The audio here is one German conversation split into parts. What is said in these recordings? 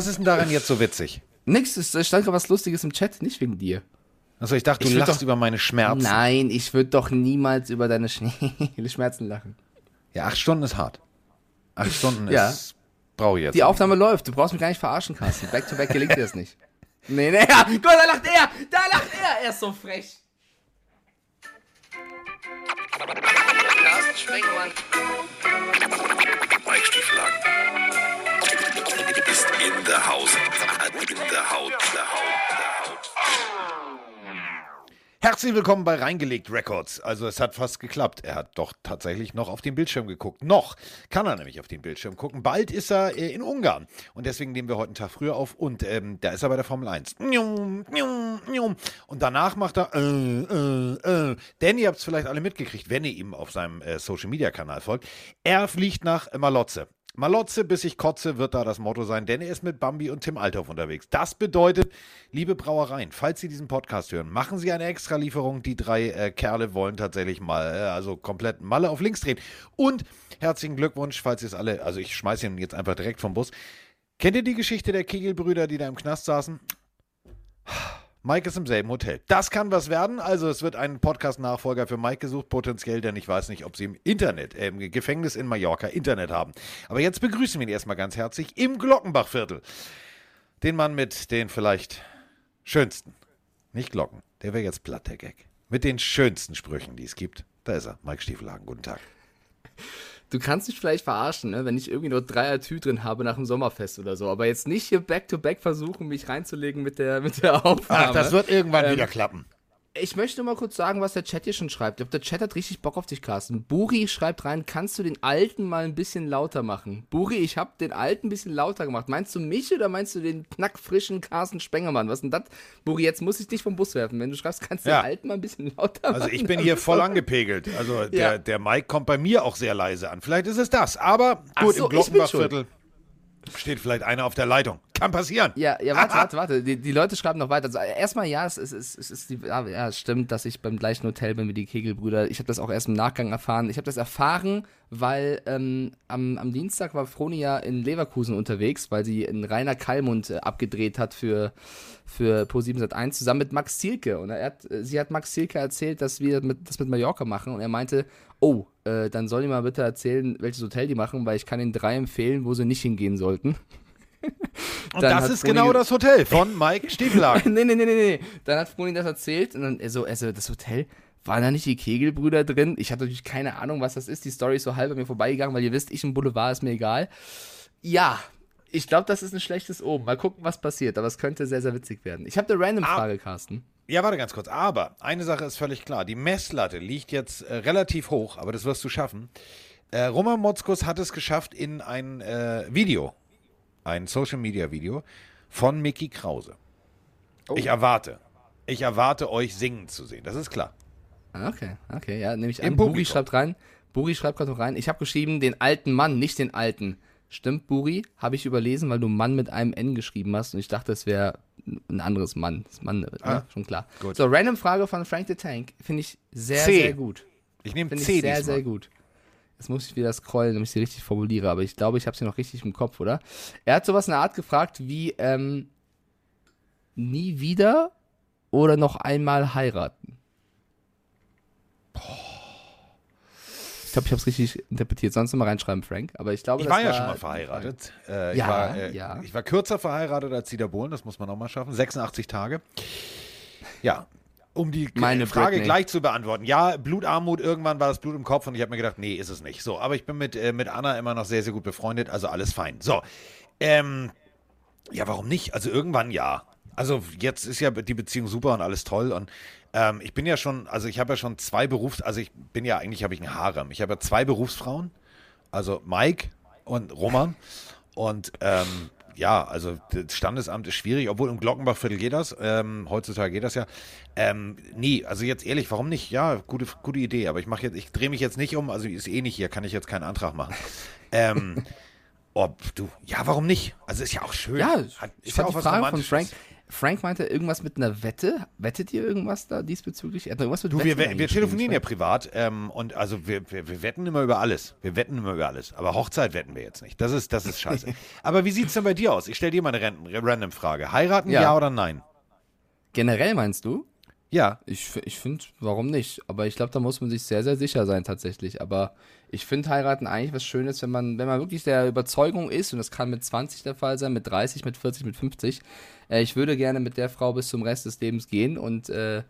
Was ist denn daran jetzt so witzig? Nix, es stand gerade was Lustiges im Chat, nicht wegen dir. Also ich dachte, du Ich lachst doch- über meine Schmerzen. Nein, ich würde doch niemals über deine Sch Schmerzen lachen. Ja, acht Stunden ist hart. Acht Stunden Ja. ist. Brauche ich jetzt. Die Aufnahme läuft, du brauchst mich gar nicht verarschen, Carsten. Back to back gelingt dir das nicht. Nee, nee, ja, guck mal, da lacht er! Da lacht er! Er ist so frech. Carsten Stieflagen ist in der Haus. In der Haut. Herzlich willkommen bei Reingelegt Records. Also es hat fast geklappt. Er hat doch tatsächlich noch auf den Bildschirm geguckt. Noch kann er nämlich auf den Bildschirm gucken. Bald ist er äh, in Ungarn. Und deswegen nehmen wir heute einen Tag früher auf. Und ähm, da ist er bei der Formel 1. Njum, njum, njum. Und danach macht er äh, äh, äh. Denn ihr habt es vielleicht alle mitgekriegt, wenn ihr ihm auf seinem äh, Social-Media-Kanal folgt. Er fliegt nach Malotze. Malotze, bis ich kotze, wird da das Motto sein, denn er ist mit Bambi und Tim Althoff unterwegs. Das bedeutet, liebe Brauereien, falls Sie diesen Podcast hören, machen Sie eine Extralieferung. Die drei äh, Kerle wollen tatsächlich mal, äh, also komplett Malle auf links drehen. Und herzlichen Glückwunsch, falls ihr es alle, also ich schmeiße ihn jetzt einfach direkt vom Bus. Kennt ihr die Geschichte der Kegelbrüder, die da im Knast saßen? Mike ist im selben Hotel. Das kann was werden. Also es wird ein Podcast-Nachfolger für Mike gesucht, potenziell, denn ich weiß nicht, ob sie im Internet, äh, im Gefängnis in Mallorca Internet haben. Aber jetzt begrüßen wir ihn erstmal ganz herzlich im Glockenbachviertel. Den Mann mit den vielleicht schönsten, nicht Glocken, der wäre jetzt platt, der Gag. Mit den schönsten Sprüchen, die es gibt. Da ist er, Mike Stiefelhagen. Guten Tag. Du kannst mich vielleicht verarschen, ne, wenn ich irgendwie nur Dreier-Tü drin habe nach dem Sommerfest oder so. Aber jetzt nicht hier back-to-back versuchen, mich reinzulegen mit der, mit der Aufnahme. Ach, das wird irgendwann Ähm, wieder klappen. Ich möchte mal kurz sagen, was der Chat hier schon schreibt. Ich glaube, der Chat hat richtig Bock auf dich, Carsten. Buri schreibt rein, kannst du den Alten mal ein bisschen lauter machen? Buri, ich habe den Alten ein bisschen lauter gemacht. Meinst du mich oder meinst du den knackfrischen Carsten Spengemann? Was denn das? Buri, jetzt muss ich dich vom Bus werfen. Wenn du schreibst, kannst du Ja. den Alten mal ein bisschen lauter machen. Also ich bin hier voll angepegelt. Also der, Ja. der Mike kommt bei mir auch sehr leise an. Vielleicht ist es das. Aber gut, so, im Glockenbachviertel steht vielleicht einer auf der Leitung. Kann passieren. Ja, ja, warte, warte, warte. Die, die Leute schreiben noch weiter. Also, erstmal, ja, es ist, es es ist die, ja, es stimmt, dass ich beim gleichen Hotel bin wie die Kegelbrüder. Ich habe das auch erst im Nachgang erfahren. Ich habe das erfahren, weil ähm, am, am Dienstag war Froni ja in Leverkusen unterwegs, weil sie in Rainer Kallmund äh, abgedreht hat für, für Pro7 Sat1 zusammen mit Max Zielke. Und er hat, äh, sie hat Max Zielke erzählt, dass wir mit, das mit Mallorca machen. Und er meinte, oh, äh, dann soll die mal bitte erzählen, welches Hotel die machen, weil ich kann ihnen drei empfehlen, wo sie nicht hingehen sollten. Und das ist Froni genau ge- das Hotel von Mike Stiefelagen. nee, nee, nee, nee, nee. Dann hat Froni das erzählt und dann so, also das Hotel, waren da nicht die Kegelbrüder drin? Ich hatte natürlich keine Ahnung, was das ist. Die Story ist so halb an mir vorbeigegangen, weil ihr wisst, ich im Boulevard ist mir egal. Ja, ich glaube, das ist ein schlechtes Oben. Mal gucken, was passiert, aber es könnte sehr, sehr witzig werden. Ich habe eine Random-Frage, Carsten. Ja, warte ganz kurz. Aber eine Sache ist völlig klar. Die Messlatte liegt jetzt äh, relativ hoch, aber das wirst du schaffen. Äh, Roman Motzkus hat es geschafft in ein äh, Video, ein Social-Media-Video von Mickey Krause. Oh. Ich erwarte, ich erwarte euch singen zu sehen. Das ist klar. Ah, Okay, okay, ja, nehme ich an. Buri schreibt rein. Buri schreibt gerade noch rein. Ich habe geschrieben, den alten Mann, nicht den alten. Stimmt, Buri? Habe ich überlesen, weil du Mann mit einem N geschrieben hast und ich dachte, es wäre ein anderes Mann. Das Mann, ne? Ah, schon klar. gut. So, random Frage von Frank the Tank. Finde ich sehr, C. sehr gut. Ich nehme Finde C ich sehr, diesmal. sehr gut. Jetzt muss ich wieder scrollen, damit ich sie richtig formuliere, aber ich glaube, ich habe sie noch richtig im Kopf, oder? Er hat sowas in der Art gefragt wie, ähm, nie wieder oder noch einmal heiraten? Ich glaube, ich habe es richtig interpretiert. Sonst mal reinschreiben, Frank. Aber ich glaube, Ich war ja schon mal verheiratet. Äh, ich, Ja, war, äh, ja. ich war kürzer verheiratet als Dieter Bohlen, das muss man auch mal schaffen. 86 Tage. Ja, um die Meine Frage Britney. gleich zu beantworten. Ja, Blutarmut, irgendwann war das Blut im Kopf und ich habe mir gedacht, nee, ist es nicht. So, aber ich bin mit, äh, mit Anna immer noch sehr, sehr gut befreundet, also alles fein. So, ähm, ja, warum nicht? Also irgendwann ja. Also jetzt ist ja die Beziehung super und alles toll und ähm, ich bin ja schon, also ich habe ja schon zwei Berufs, also ich bin ja eigentlich habe ich einen Harem. Ich habe ja zwei Berufsfrauen, also Mike und Roman und ähm, ja, also das Standesamt ist schwierig, obwohl im Glockenbachviertel geht das. Ähm, heutzutage geht das ja. Ähm, nee, also jetzt ehrlich, warum nicht? Ja, gute, gute Idee, aber ich mache jetzt, ich drehe mich jetzt nicht um, also ist eh nicht hier, kann ich jetzt keinen Antrag machen. Ähm, ob du, ja, warum nicht? Also ist ja auch schön. Ja, Hat, ich ja fand auch die was Frage von. Frank. Frank meinte irgendwas mit einer Wette. Wettet ihr irgendwas da diesbezüglich? Er hat irgendwas mit Du, Wetten wir, wir telefonieren ja privat ähm, und also wir, wir, wir wetten immer über alles. Wir wetten immer über alles. Aber Hochzeit wetten wir jetzt nicht. Das ist, das ist scheiße. Aber wie sieht's denn bei dir aus? Ich stelle dir mal eine ran- random Frage. Heiraten, ja. Ja. oder nein? Generell meinst du? Ja. Ich, ich finde, warum nicht? Aber ich glaube, da muss man sich sehr, sehr sicher sein tatsächlich. Aber ich finde heiraten eigentlich was Schönes, wenn man, wenn man wirklich der Überzeugung ist, und das kann mit 20 der Fall sein, mit 30, mit 40, mit 50. Äh, ich würde gerne mit der Frau bis zum Rest des Lebens gehen und äh,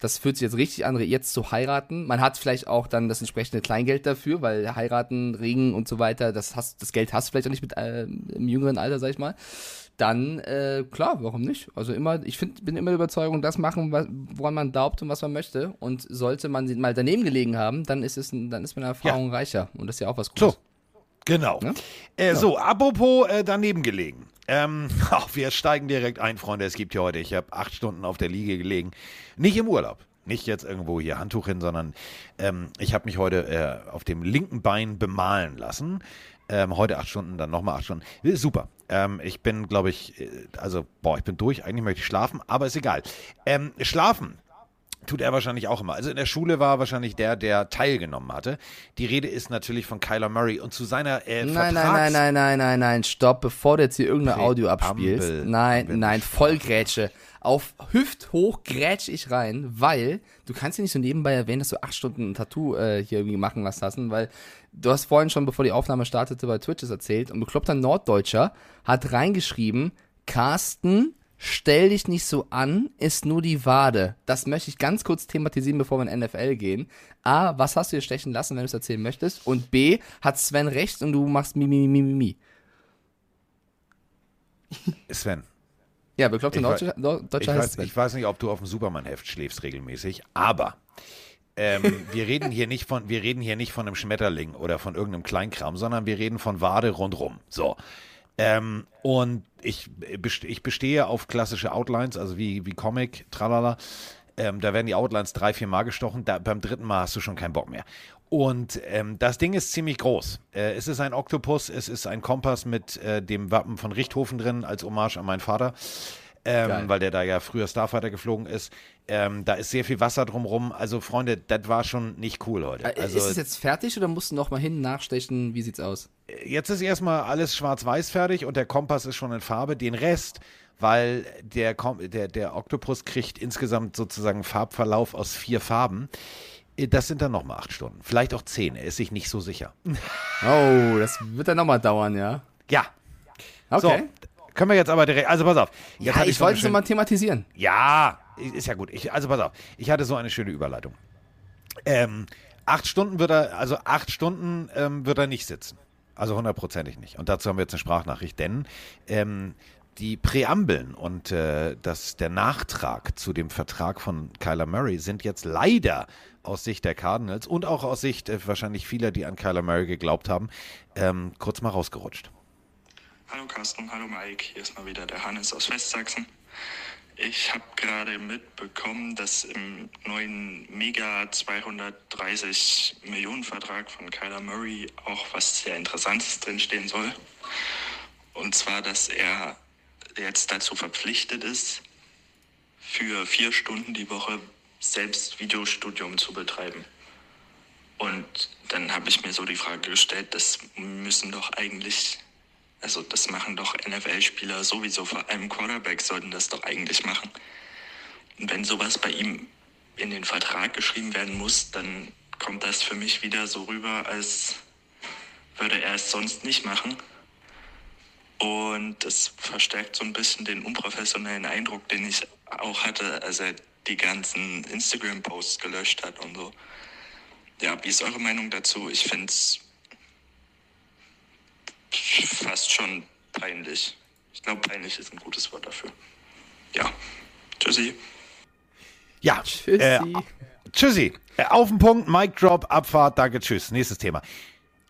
das fühlt sich jetzt richtig an, jetzt zu heiraten. Man hat vielleicht auch dann das entsprechende Kleingeld dafür, weil heiraten, Ring und so weiter, das, hast, das Geld hast du vielleicht auch nicht mit äh, im jüngeren Alter, sag ich mal. Dann, äh, klar, warum nicht? Also immer, ich find, bin immer der Überzeugung, das machen, was, woran man glaubt und was man möchte. Und sollte man sie mal daneben gelegen haben, dann ist es, dann ist meine Erfahrung reicher. Und das ist ja auch was Gutes. So. Genau. Ja? Äh, So, apropos äh, daneben gelegen. Ähm, ach, wir steigen direkt ein, Freunde. Es gibt hier heute, ich habe acht Stunden auf der Liege gelegen. Nicht im Urlaub. Nicht jetzt irgendwo hier Handtuch hin, sondern ähm, ich habe mich heute äh, auf dem linken Bein bemalen lassen. Ähm, heute acht Stunden, dann nochmal acht Stunden. Ist Super. Ähm, ich bin, glaube ich, äh, also, boah, ich bin durch. Eigentlich möchte ich schlafen, aber ist egal. Ähm, schlafen Tut er wahrscheinlich auch immer. Also in der Schule war er wahrscheinlich der, der teilgenommen hatte. Die Rede ist natürlich von Kyler Murray und zu seiner äh, Nein, nein, Vertrags- nein, nein, nein, nein, nein, stopp, bevor du jetzt hier irgendeine Präambel Audio abspielst. haben Nein, nein. Vollgrätsche. Auf hüfthoch grätsch ich rein, weil du kannst ja nicht so nebenbei erwähnen, dass du acht Stunden ein Tattoo äh, hier irgendwie machen lassen hast, weil du hast vorhin schon, bevor die Aufnahme startete, bei Twitch das erzählt und bekloppter Norddeutscher hat reingeschrieben, Carsten, stell dich nicht so an, ist nur die Wade. Das möchte ich ganz kurz thematisieren, bevor wir in NFL gehen. A, was hast du dir stechen lassen, wenn du es erzählen möchtest? Und B, hat Sven recht und du machst mi, mi, mi, mi, mi. Sven, Ja, bekloppter Norddeutscher, wei- Norddeutscher ich, heißt weiß, Sven. ich weiß nicht, ob du auf dem Superman-Heft schläfst regelmäßig, aber ähm, wir reden hier nicht von, wir reden hier nicht von einem Schmetterling oder von irgendeinem Kleinkram, sondern wir reden von Wade rundrum. So. Ähm, und ich, best- ich bestehe auf klassische Outlines, also wie, wie Comic, tralala. Ähm, da werden die Outlines drei, vier Mal gestochen. Da, beim dritten Mal hast du schon keinen Bock mehr. Und ähm, das Ding ist ziemlich groß. Äh, es ist ein Oktopus, es ist ein Kompass mit äh, dem Wappen von Richthofen drin, als Hommage an meinen Vater. Ähm, weil der da ja früher Starfighter geflogen ist. Ähm, da ist sehr viel Wasser drumrum. Also, Freunde, das war schon nicht cool heute. Äh, Also, ist es jetzt fertig oder musst du noch mal hin nachstechen? Wie sieht's aus? jetzt ist erstmal alles schwarz-weiß fertig und der Kompass ist schon in Farbe. Den Rest, weil der, Kom der, der Oktopus kriegt insgesamt sozusagen Farbverlauf aus vier Farben. Äh, Das sind dann nochmal acht Stunden. Vielleicht auch zehn. Er ist sich nicht so sicher. Oh, das wird dann noch mal dauern, ja. Ja. Okay. So. Können wir jetzt aber direkt. Also, pass auf. Jetzt ja, ich eine wollte es mal thematisieren. Ja, ist ja gut. Ich, also pass auf, ich hatte so eine schöne Überleitung. Ähm, acht Stunden wird er, also acht Stunden ähm, wird er nicht sitzen. Also hundertprozentig nicht. Und dazu haben wir jetzt eine Sprachnachricht, denn ähm, die Präambeln und äh, das, der Nachtrag zu dem Vertrag von Kyler Murray sind jetzt leider aus Sicht der Cardinals und auch aus Sicht äh, wahrscheinlich vieler, die an Kyler Murray geglaubt haben, ähm, kurz mal rausgerutscht. Hallo Carsten, hallo Mike, hier ist mal wieder der Hannes aus Westsachsen. Ich habe gerade mitbekommen, dass im neuen Mega 230 Millionen Vertrag von Kyler Murray auch was sehr Interessantes drinstehen soll. Und zwar, dass er jetzt dazu verpflichtet ist, für vier Stunden die Woche selbst Videostudium zu betreiben. Und dann habe ich mir so die Frage gestellt, das müssen doch eigentlich, also das machen doch NFL-Spieler sowieso, vor allem Quarterbacks sollten das doch eigentlich machen. Und wenn sowas bei ihm in den Vertrag geschrieben werden muss, dann kommt das für mich wieder so rüber, als würde er es sonst nicht machen. Und das verstärkt so ein bisschen den unprofessionellen Eindruck, den ich auch hatte, als er die ganzen Instagram-Posts gelöscht hat und so. Ja, wie ist eure Meinung dazu? Ich finde es fast schon peinlich. Ich glaube, peinlich ist ein gutes Wort dafür. Ja, tschüssi. Ja, Tschüssi. Äh, tschüssi. Äh, auf den Punkt, Mic Drop, Abfahrt, danke, tschüss. Nächstes Thema.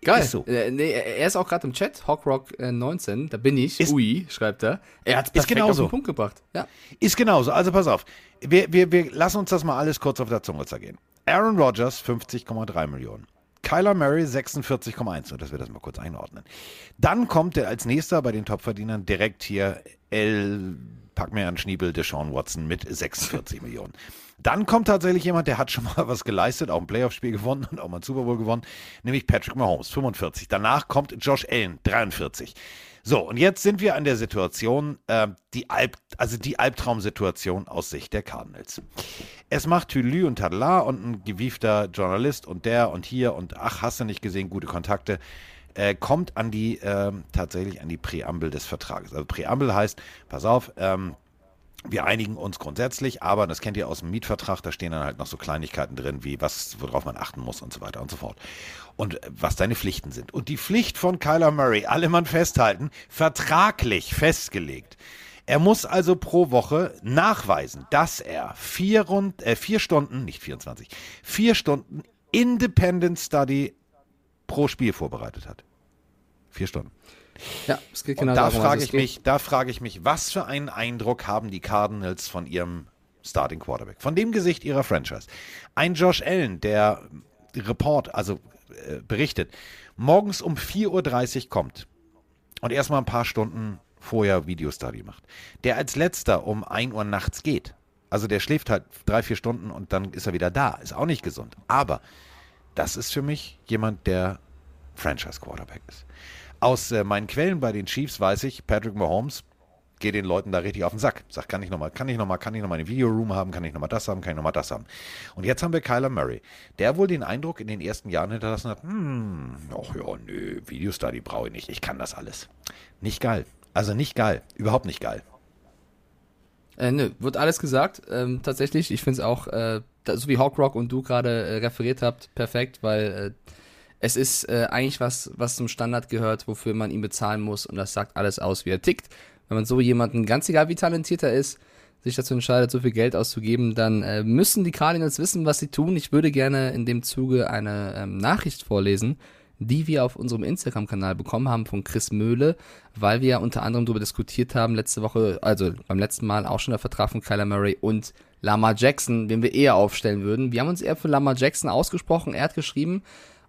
Geil. Ist so. Äh, nee, er ist auch gerade im Chat, Hawkrock äh, 19, da bin ich. Ist- Ui, schreibt er. Er hat perfekt genauso. auf den Punkt gebracht. Ja. Ist genauso. Also pass auf. Wir, wir, wir lassen uns das mal alles kurz auf der Zunge zergehen. Aaron Rodgers 50,3 Millionen. Kyler Murray 46,1. So, dass wir das mal kurz einordnen. Dann kommt er als nächster bei den Topverdienern direkt hier El pack mir einen Schniebel Deshaun Watson mit 46 Millionen. Dann kommt tatsächlich jemand, der hat schon mal was geleistet, auch ein Playoff-Spiel gewonnen und auch mal ein Super Bowl gewonnen, nämlich Patrick Mahomes, 45. Danach kommt Josh Allen, 43. So, und jetzt sind wir an der Situation, äh, die Alb, also die Albtraumsituation aus Sicht der Cardinals. Es macht Tülü und Tadla und ein gewiefter Journalist und der und hier und ach, hast du nicht gesehen, gute Kontakte, äh, kommt an die, äh, tatsächlich an die Präambel des Vertrages. Also Präambel heißt, pass auf, ähm, wir einigen uns grundsätzlich, aber das kennt ihr aus dem Mietvertrag, da stehen dann halt noch so Kleinigkeiten drin, wie was, worauf man achten muss und so weiter und so fort. Und äh, was deine Pflichten sind. Und die Pflicht von Kyler Murray, alle Mann festhalten, vertraglich festgelegt. Er muss also pro Woche nachweisen, dass er vier, Rund, äh, vier Stunden, nicht 24, vier Stunden Independent Study pro Spiel vorbereitet hat. Vier Stunden. Ja, es geht genau Und da darum. frage also es ich mich, da frage ich mich, was für einen Eindruck haben die Cardinals von ihrem Starting Quarterback, von dem Gesicht ihrer Franchise? Ein Josh Allen, der Report, also äh, berichtet, morgens um 4.30 Uhr kommt und erstmal ein paar Stunden vorher Videostudy macht. Der als letzter um 1 Uhr nachts geht. Also der schläft halt drei, vier Stunden und dann ist er wieder da. Ist auch nicht gesund. Aber das ist für mich jemand, der Franchise Quarterback ist. Aus äh, meinen Quellen bei den Chiefs weiß ich, Patrick Mahomes geht den Leuten da richtig auf den Sack. Sagt, kann ich nochmal, kann ich nochmal, kann ich nochmal eine Videoroom haben, kann ich nochmal das haben, kann ich nochmal das haben. Und jetzt haben wir Kyler Murray, der wohl den Eindruck in den ersten Jahren hinterlassen hat, hm, ach ja, nö, Videostudy brauche ich nicht, ich kann das alles. Nicht geil. Also nicht geil, überhaupt nicht geil. Äh, nö, wird alles gesagt. Ähm, tatsächlich, ich finde es auch, äh, so wie Hawkrock und du gerade äh, referiert habt, perfekt, weil äh, es ist äh, eigentlich was, was zum Standard gehört, wofür man ihn bezahlen muss und das sagt alles aus, wie er tickt. Wenn man so jemanden, ganz egal wie talentiert er ist, sich dazu entscheidet, so viel Geld auszugeben, dann äh, müssen die Cardinals wissen, was sie tun. Ich würde gerne in dem Zuge eine ähm, Nachricht vorlesen, die wir auf unserem Instagram-Kanal bekommen haben von Chris Möhle, weil wir ja unter anderem darüber diskutiert haben, letzte Woche, also beim letzten Mal auch schon der Vertrag von Kyler Murray und Lamar Jackson, den wir eher aufstellen würden. Wir haben uns eher für Lamar Jackson ausgesprochen. Er hat geschrieben,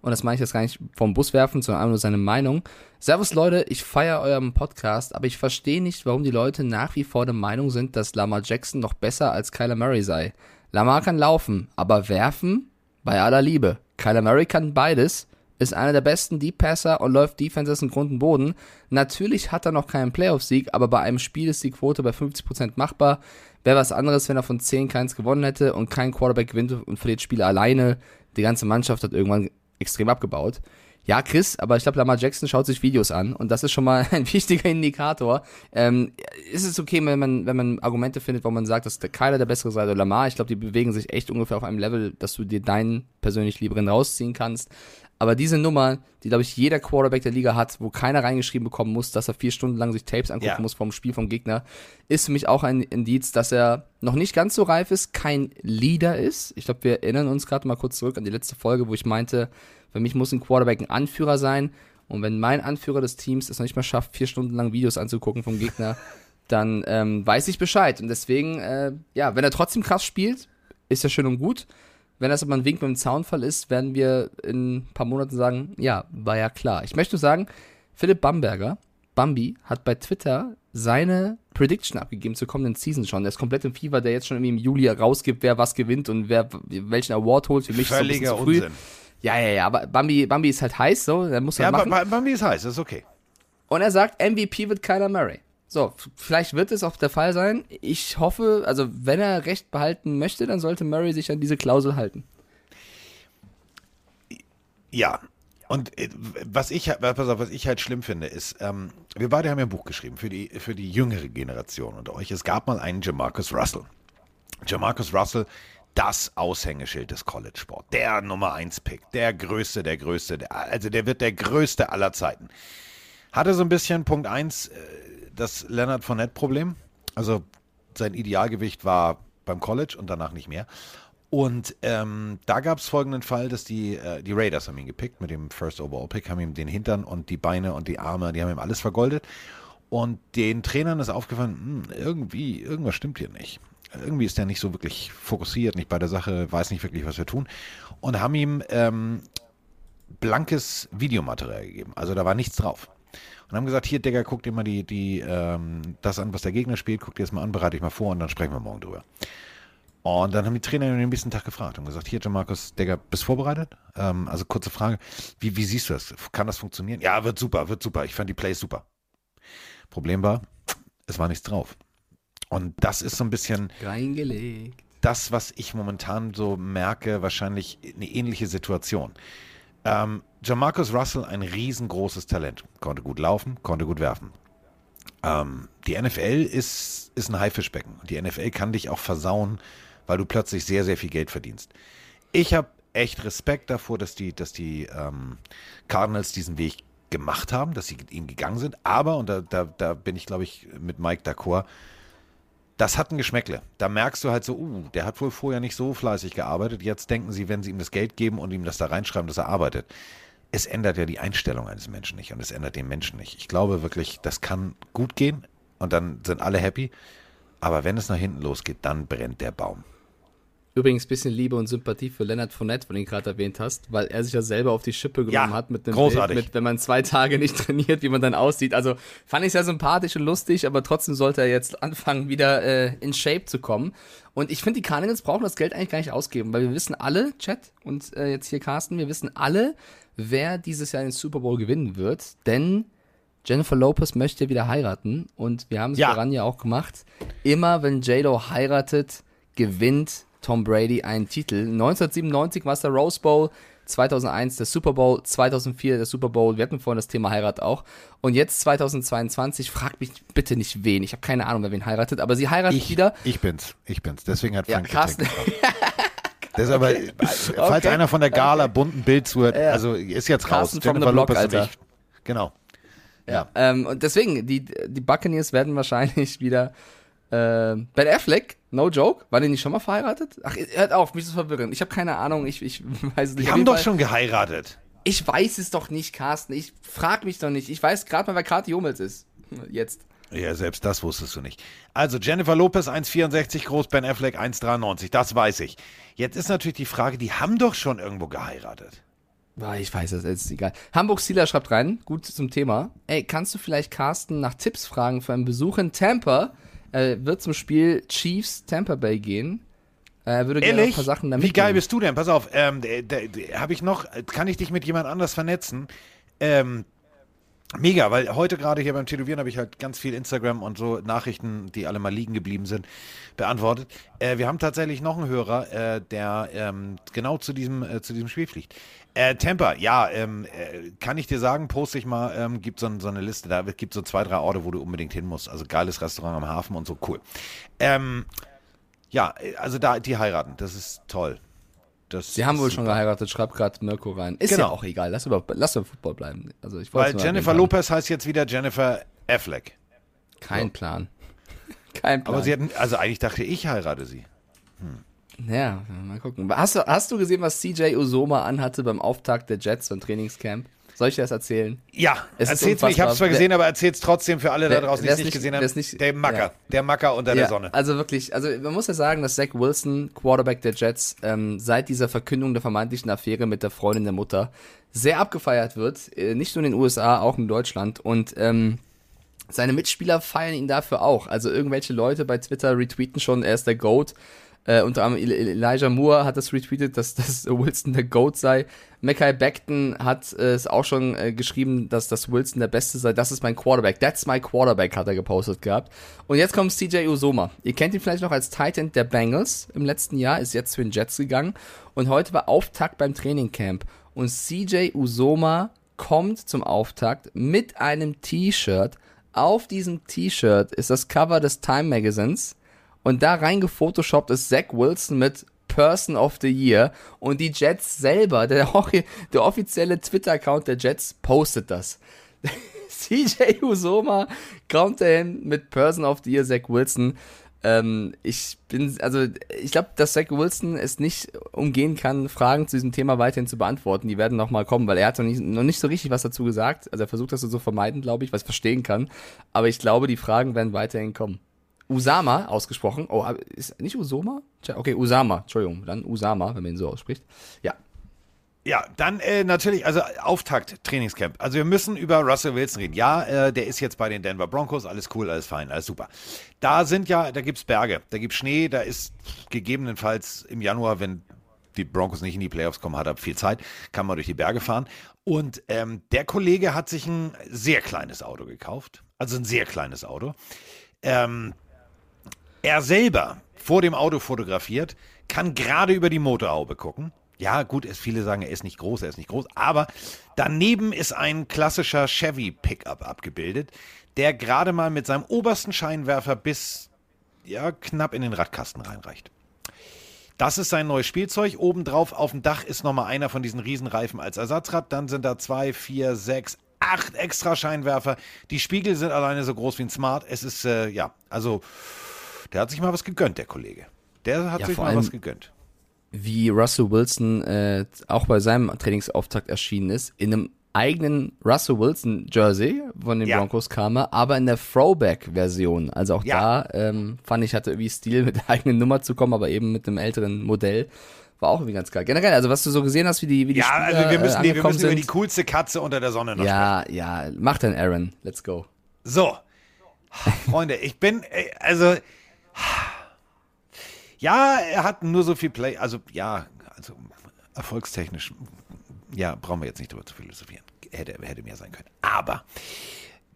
und das meine ich jetzt gar nicht vom Bus werfen, sondern einfach nur seine Meinung. Servus Leute, ich feiere euren Podcast, aber ich verstehe nicht, warum die Leute nach wie vor der Meinung sind, dass Lamar Jackson noch besser als Kyler Murray sei. Lamar kann laufen, aber werfen? Bei aller Liebe. Kyler Murray kann beides, ist einer der besten Deep Passer und läuft Defenses in Grund und Boden. Natürlich hat er noch keinen Playoff-Sieg, aber bei einem Spiel ist die Quote bei 50% machbar. Wäre was anderes, wenn er von 10 keins gewonnen hätte und kein Quarterback gewinnt und verliert Spiele alleine. Die ganze Mannschaft hat irgendwann extrem abgebaut. Ja, Chris, aber ich glaube, Lamar Jackson schaut sich Videos an und das ist schon mal ein wichtiger Indikator. Ähm, ist es okay, wenn man, wenn man Argumente findet, wo man sagt, dass der Kyler der bessere sei oder Lamar? Ich glaube, die bewegen sich echt ungefähr auf einem Level, dass du dir deinen persönlich Lieberen rausziehen kannst. Aber diese Nummer, die, glaube ich, jeder Quarterback der Liga hat, wo keiner reingeschrieben bekommen muss, dass er vier Stunden lang sich Tapes angucken Ja. muss vom Spiel vom Gegner, ist für mich auch ein Indiz, dass er noch nicht ganz so reif ist, kein Leader ist. Ich glaube, wir erinnern uns gerade mal kurz zurück an die letzte Folge, wo ich meinte, für mich muss ein Quarterback ein Anführer sein. Und wenn mein Anführer des Teams es noch nicht mal schafft, vier Stunden lang Videos anzugucken vom Gegner, dann ähm, weiß ich Bescheid. Und deswegen, äh, ja, wenn er trotzdem krass spielt, ist ja schön und gut. Wenn das aber ein Wink mit dem Zaunfall ist, werden wir in ein paar Monaten sagen, ja, war ja klar. Ich möchte nur sagen, Philipp Bamberger, Bambi, hat bei Twitter seine Prediction abgegeben zur kommenden Season schon. Der ist komplett im Fieber, der jetzt schon irgendwie im Juli rausgibt, wer was gewinnt und wer welchen Award holt. Für mich ist es so ein bisschen Völliger zu früh. Unsinn. Ja, ja, ja, aber Bambi, Bambi ist halt heiß, so, der muss Ja, halt aber machen. bei mir ist heiß, das ist okay. Und er sagt, MVP wird Kyler Murray. So, vielleicht wird es auch der Fall sein. Ich hoffe, also wenn er Recht behalten möchte, dann sollte Murray sich an diese Klausel halten. Ja. Und äh, was ich, pass auf, was ich halt schlimm finde, ist, ähm, wir beide haben ja ein Buch geschrieben für die, für die jüngere Generation unter euch. Es gab mal einen Jamarcus Russell. Jamarcus Russell, das Aushängeschild des College-Sport. Der Nummer 1-Pick, der Größte, der Größte, der, also der wird der Größte aller Zeiten. Hatte so ein bisschen Punkt 1 äh, das Leonard Fournette-Problem. Also sein Idealgewicht war beim College und danach nicht mehr. Und ähm, da gab es folgenden Fall, dass die, äh, die Raiders haben ihn gepickt mit dem First Overall Pick, haben ihm den Hintern und die Beine und die Arme, die haben ihm alles vergoldet. Und den Trainern ist aufgefallen, hm, irgendwie, irgendwas stimmt hier nicht. Irgendwie ist der nicht so wirklich fokussiert, nicht bei der Sache, weiß nicht wirklich, was wir tun. Und haben ihm ähm, blankes Videomaterial gegeben. Also da war nichts drauf. und haben gesagt, hier, Digga, guck dir mal die, die, ähm, das an, was der Gegner spielt, guck dir das mal an, bereite dich mal vor und dann sprechen wir morgen drüber. Und dann haben die Trainer ihn den nächsten Tag gefragt und gesagt, hier, Markus, Digga, bist du vorbereitet? Ähm, also kurze Frage, wie, wie siehst du das? Kann das funktionieren? Ja, wird super, wird super. Ich fand die Plays super. Problem war, es war nichts drauf. Und das ist so ein bisschen Reingelegt. das, was ich momentan so merke, wahrscheinlich eine ähnliche Situation. Ähm, Jamarcus Russell, ein riesengroßes Talent. Konnte gut laufen, konnte gut werfen. Ähm, die NFL ist, ist ein Haifischbecken. Die NFL kann dich auch versauen, weil du plötzlich sehr, sehr viel Geld verdienst. Ich habe echt Respekt davor, dass die, dass die ähm, Cardinals diesen Weg gemacht haben, dass sie ihn gegangen sind. Aber, und da, da, da bin ich, glaube ich, mit Mike d'accord, das hat ein Geschmäckle. Da merkst du halt so, uh, der hat wohl vorher nicht so fleißig gearbeitet. Jetzt denken sie, wenn sie ihm das Geld geben und ihm das da reinschreiben, dass er arbeitet. Es ändert ja die Einstellung eines Menschen nicht und es ändert den Menschen nicht. Ich glaube wirklich, das kann gut gehen und dann sind alle happy. Aber wenn es nach hinten losgeht, dann brennt der Baum. Übrigens bisschen Liebe und Sympathie für Leonard Fournette, von den du gerade erwähnt hast, weil er sich ja selber auf die Schippe genommen Ja, hat mit einem großartig. Bild, mit, wenn man zwei Tage nicht trainiert, wie man dann aussieht. Also fand ich sehr sympathisch und lustig, aber trotzdem sollte er jetzt anfangen, wieder äh, in Shape zu kommen. Und ich finde, die Cardinals brauchen das Geld eigentlich gar nicht ausgeben, weil wir wissen alle, Chat und äh, jetzt hier Carsten, wir wissen alle, wer dieses Jahr den Super Bowl gewinnen wird, denn Jennifer Lopez möchte wieder heiraten und wir haben es Ja. voran ja auch gemacht. Immer wenn J-Lo heiratet, gewinnt Tom Brady einen Titel. 1997 war es der Rose Bowl, 2001 der Super Bowl, 2004 der Super Bowl. Wir hatten vorhin das Thema Heirat auch. Und jetzt 2022, fragt mich bitte nicht wen. Ich habe keine Ahnung, wer wen heiratet, aber sie heiratet Ich, wieder. ich bin's, ich bin's. Deswegen hat Ja, Frank Carsten. Getränk gekauft. Das ist aber, falls Okay. einer von der Gala bunten Bild zuhört, Ja. also ist jetzt raus. Carsten the Jennifer block, Lopez und Alter. ich. Genau. Ja. Ähm, und deswegen, die, die Buccaneers werden wahrscheinlich wieder. Äh, ben Affleck, no joke, war der nicht schon mal verheiratet? Ach, hört auf, mich ist das verwirrend. Ich habe keine Ahnung, ich, ich weiß es nicht. Die haben doch Fall- schon geheiratet. Ich weiß es doch nicht, Carsten. Ich frag mich doch nicht. Ich weiß gerade mal, wer Kati Hummels ist. Jetzt. Ja, selbst das wusstest du nicht. Also Jennifer Lopez 1,64 groß, Ben Affleck 1,93, das weiß ich. Jetzt ist natürlich die Frage, die haben doch schon irgendwo geheiratet. Ich weiß es, ist egal. Hamburg Steeler schreibt rein, gut zum Thema. Ey, kannst du vielleicht Carsten nach Tipps fragen für einen Besuch in Tampa? Er wird zum Spiel Chiefs Tampa Bay gehen. Äh, Er würde gerne ein Ehrlich? paar Sachen da Wie geil bist du denn? Pass auf, ähm, habe ich noch, kann ich dich mit jemand anders vernetzen? Ähm, mega, weil heute gerade hier beim Tätowieren habe ich halt ganz viel Instagram und so Nachrichten, die alle mal liegen geblieben sind, beantwortet. Äh, wir haben tatsächlich noch einen Hörer, äh, der ähm, genau zu diesem, äh, zu diesem Spiel fliegt. Äh, Tampa, ja, ähm, äh, kann ich dir sagen, poste ich mal, ähm, gibt so, so eine Liste, da gibt so zwei, drei Orte, wo du unbedingt hin musst. Also geiles Restaurant am Hafen und so, cool. Ähm, ja, äh, also da, die heiraten, das ist toll. Das Sie haben wohl schon super. geheiratet, schreibt gerade Mirko rein. Ist ja Genau. auch egal, lass über, lass über Football bleiben. Also ich Weil Jennifer Lopez heißt jetzt wieder Jennifer Affleck. Kein Plan. Kein Plan. Aber sie hatten, also eigentlich dachte ich, heirate sie. Ja, mal gucken. Hast du, hast du gesehen, was CJ Usoma anhatte beim Auftakt der Jets beim Trainingscamp? Soll ich dir das erzählen? Ja, Es erzähl's mir. Ich habe es zwar gesehen, aber erzähl's trotzdem für alle da draußen, die es nicht nicht- gesehen haben. nicht- der Macker, ja. der Macker unter der Sonne. Also wirklich, also man muss ja sagen, dass Zach Wilson, Quarterback der Jets, ähm, seit dieser Verkündung der vermeintlichen Affäre mit der Freundin der Mutter sehr abgefeiert wird. Äh, nicht nur in den USA, auch in Deutschland. Und ähm, seine Mitspieler feiern ihn dafür auch. Also irgendwelche Leute bei Twitter retweeten schon, er ist der GOAT. Äh, unter anderem El- Elijah Moore hat das retweetet, dass, dass Wilson der GOAT sei. Mackay Beckton hat äh, es auch schon äh, geschrieben, dass das Wilson der Beste sei. Das ist mein Quarterback. That's my Quarterback, hat er gepostet gehabt. Und jetzt kommt CJ Usoma. Ihr kennt ihn vielleicht noch als Titan der Bengals im letzten Jahr, ist jetzt zu den Jets gegangen. Und heute war Auftakt beim Trainingcamp. Und CJ Usoma kommt zum Auftakt mit einem T-Shirt. Auf diesem T-Shirt ist das Cover des Time Magazines. Und da reingefotoshoppt ist Zach Wilson mit Person of the Year. Und die Jets selber, der, der offizielle Twitter-Account der Jets, postet das. CJ Usoma kommt dahin mit Person of the Year Zach Wilson. Ähm, ich bin, also ich glaube, dass Zach Wilson es nicht umgehen kann, Fragen zu diesem Thema weiterhin zu beantworten. Die werden noch mal kommen, weil er hat noch nicht, noch nicht so richtig was dazu gesagt. Also er versucht das so zu vermeiden, glaube ich, was ich verstehen kann. Aber ich glaube, die Fragen werden weiterhin kommen. Usama, ausgesprochen. Oh, ist nicht Usoma? Okay, Usama, Entschuldigung, dann Usama, wenn man ihn so ausspricht. Ja. Ja, dann äh, natürlich, also Auftakt, Trainingscamp. Also wir müssen über Russell Wilson reden. Ja, äh, der ist jetzt bei den Denver Broncos, alles cool, alles fein, alles super. Da sind ja, da gibt's Berge, da gibt's Schnee, da ist gegebenenfalls im Januar, wenn die Broncos nicht in die Playoffs kommen, hat er viel Zeit, kann man durch die Berge fahren. Und ähm, der Kollege hat sich ein sehr kleines Auto gekauft, also ein sehr kleines Auto. Ähm, er selber vor dem Auto fotografiert, kann gerade über die Motorhaube gucken. Ja, gut, es, viele sagen, er ist nicht groß, er ist nicht groß, aber daneben ist ein klassischer Chevy Pickup abgebildet, der gerade mal mit seinem obersten Scheinwerfer bis ja, knapp in den Radkasten reinreicht. Das ist sein neues Spielzeug. Obendrauf auf dem Dach ist nochmal einer von diesen Riesenreifen als Ersatzrad. Dann sind da zwei, vier, sechs, acht extra Scheinwerfer. Die Spiegel sind alleine so groß wie ein Smart. Es ist, äh, ja, also, der hat sich mal was gegönnt, der Kollege. Der hat Ja, sich mal was gegönnt. wie Russell Wilson äh, auch bei seinem Trainingsauftakt erschienen ist, in einem eigenen Russell Wilson Jersey von den Ja. Broncos kam er, aber in der Throwback-Version. Also auch Ja. da ähm, fand ich, hatte irgendwie Stil, mit der eigenen Nummer zu kommen, aber eben mit einem älteren Modell. War auch irgendwie ganz geil. Generell, also was du so gesehen hast, wie die, wie die Ja, Spieler, also wir müssen, äh, nee, wir müssen über sind. die coolste Katze unter der Sonne noch ja, ja, mach dann Aaron. Let's go. So, Freunde, ich bin, äh, also, ja, er hat nur so viel Play, also, ja, also, erfolgstechnisch, ja, brauchen wir jetzt nicht drüber zu philosophieren. Hätte, hätte mehr sein können. Aber,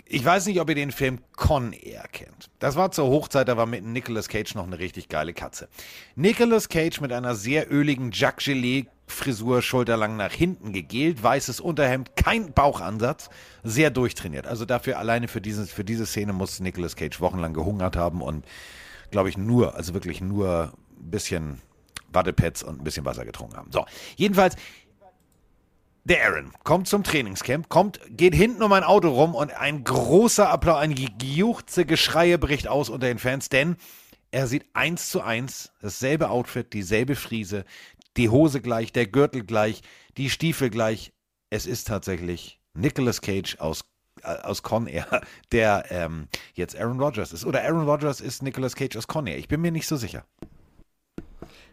ich weiß nicht, ob ihr den Film Con Air kennt. Das war zur Hochzeit, da war mit Nicolas Cage noch eine richtig geile Katze. Nicolas Cage mit einer sehr öligen Jacques Gelee Frisur, schulterlang nach hinten gegelt, weißes Unterhemd, kein Bauchansatz, sehr durchtrainiert. Also dafür alleine für, dieses, für diese Szene muss Nicolas Cage wochenlang gehungert haben und glaube ich nur, also wirklich nur ein bisschen Wattepads und ein bisschen Wasser getrunken haben. So, jedenfalls, der Aaron kommt zum Trainingscamp, kommt, geht hinten um ein Auto rum und ein großer Applaus, ein gejuchze Geschreie bricht aus unter den Fans, denn er sieht eins zu eins dasselbe Outfit, dieselbe Friese, die Hose gleich, der Gürtel gleich, die Stiefel gleich. Es ist tatsächlich Nicolas Cage aus, aus Con Air, der ähm, jetzt Aaron Rodgers ist. Oder Aaron Rodgers ist Nicolas Cage aus Con Air. Ich bin mir nicht so sicher.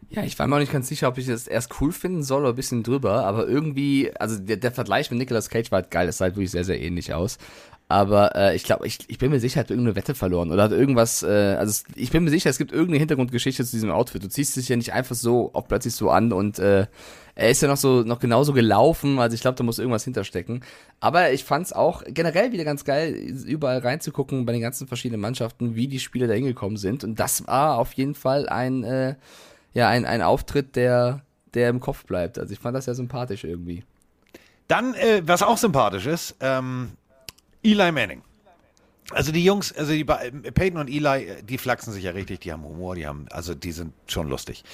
Ja, ich war mir auch nicht ganz sicher, ob ich das erst cool finden soll oder ein bisschen drüber, aber irgendwie, also der, der Vergleich mit Nicolas Cage war halt geil, es sah halt wirklich sehr, sehr ähnlich aus. Aber äh, ich glaube, ich, ich bin mir sicher, er hat irgendeine Wette verloren oder hat irgendwas, äh, also es, ich bin mir sicher, es gibt irgendeine Hintergrundgeschichte zu diesem Outfit. Du ziehst dich ja nicht einfach so auch plötzlich so an und äh, er ist ja noch so noch genauso gelaufen, also ich glaube, da muss irgendwas hinterstecken. Aber ich fand's auch generell wieder ganz geil, überall reinzugucken bei den ganzen verschiedenen Mannschaften, wie die Spieler da hingekommen sind. Und das war auf jeden Fall ein, äh, ja, ein, ein Auftritt, der, der im Kopf bleibt. Also ich fand das ja sympathisch irgendwie. Dann, äh, was auch sympathisch ist, ähm, Eli Manning. Also die Jungs, also die Ba- Peyton und Eli, äh, die flachsen sich ja richtig, die haben Humor, die haben, also die sind schon lustig.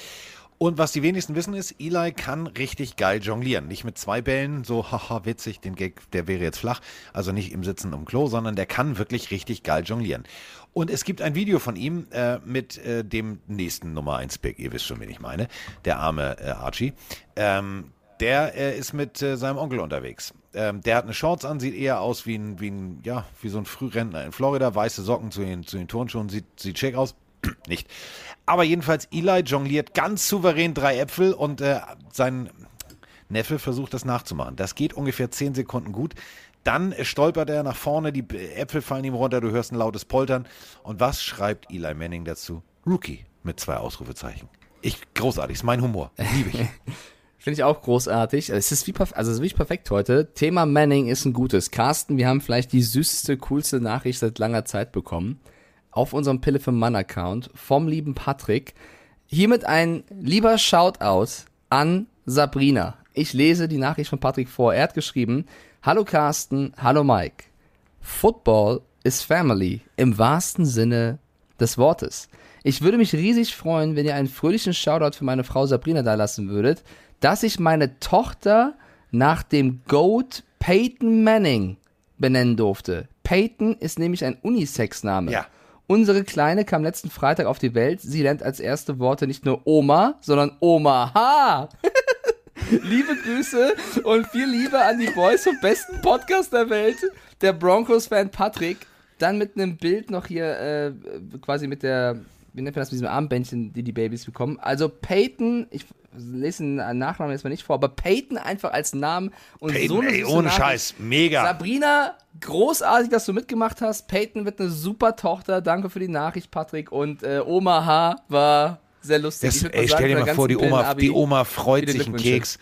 Und was die wenigsten wissen ist, Eli kann richtig geil jonglieren. Nicht mit zwei Bällen, so haha, witzig, den Gag, der wäre jetzt flach. Also nicht im Sitzen um Klo, sondern der kann wirklich richtig geil jonglieren. Und es gibt ein Video von ihm äh, mit äh, dem nächsten Nummer 1 Pick, ihr wisst schon, wen ich meine, der arme äh, Archie. Ähm, der äh, ist mit äh, seinem Onkel unterwegs. Ähm, der hat eine Shorts an, sieht eher aus wie ein, wie ein, ja, wie so ein Frührentner in Florida, weiße Socken zu den, zu den Turnschuhen, sieht, sieht schick aus. Nicht. Aber jedenfalls, Eli jongliert ganz souverän drei Äpfel und äh, sein Neffe versucht das nachzumachen. Das geht ungefähr zehn Sekunden gut. Dann stolpert er nach vorne, die Äpfel fallen ihm runter, du hörst ein lautes Poltern. Und was schreibt Eli Manning dazu? Rookie mit zwei Ausrufezeichen. Ich, großartig, ist mein Humor. Liebe ich. Finde ich auch großartig. Es ist wie also es ist wirklich perfekt heute. Thema Manning ist ein gutes. Carsten, wir haben vielleicht die süßeste, coolste Nachricht seit langer Zeit bekommen. Auf unserem Pille für Mann Account vom lieben Patrick. Hiermit ein lieber Shoutout an Sabrina. Ich lese die Nachricht von Patrick vor. Er hat geschrieben, Hallo Carsten, hallo Mike. Football is family im wahrsten Sinne des Wortes. Ich würde mich riesig freuen, wenn ihr einen fröhlichen Shoutout für meine Frau Sabrina da lassen würdet, dass ich meine Tochter nach dem Goat Peyton Manning benennen durfte. Peyton ist nämlich ein Unisex-Name. Ja. Unsere Kleine kam letzten Freitag auf die Welt. Sie lernt als erste Worte nicht nur Oma, sondern Omaha. Liebe Grüße und viel Liebe an die Boys vom besten Podcast der Welt, der Broncos-Fan Patrick. Dann mit einem Bild noch hier, äh, quasi mit der, wie nennt man das mit diesem Armbändchen, die die Babys bekommen. Also Peyton, ich lese den Nachnamen jetzt mal nicht vor, aber Peyton einfach als Namen und Peyton, so eine ey, ohne Nachricht. Scheiß, mega. Sabrina, großartig, dass du mitgemacht hast. Peyton wird eine super Tochter. Danke für die Nachricht, Patrick. Und äh, Oma H war sehr lustig. Das, ey, sagen, stell dir mal vor, die Oma, die Oma freut sich einen. Keks.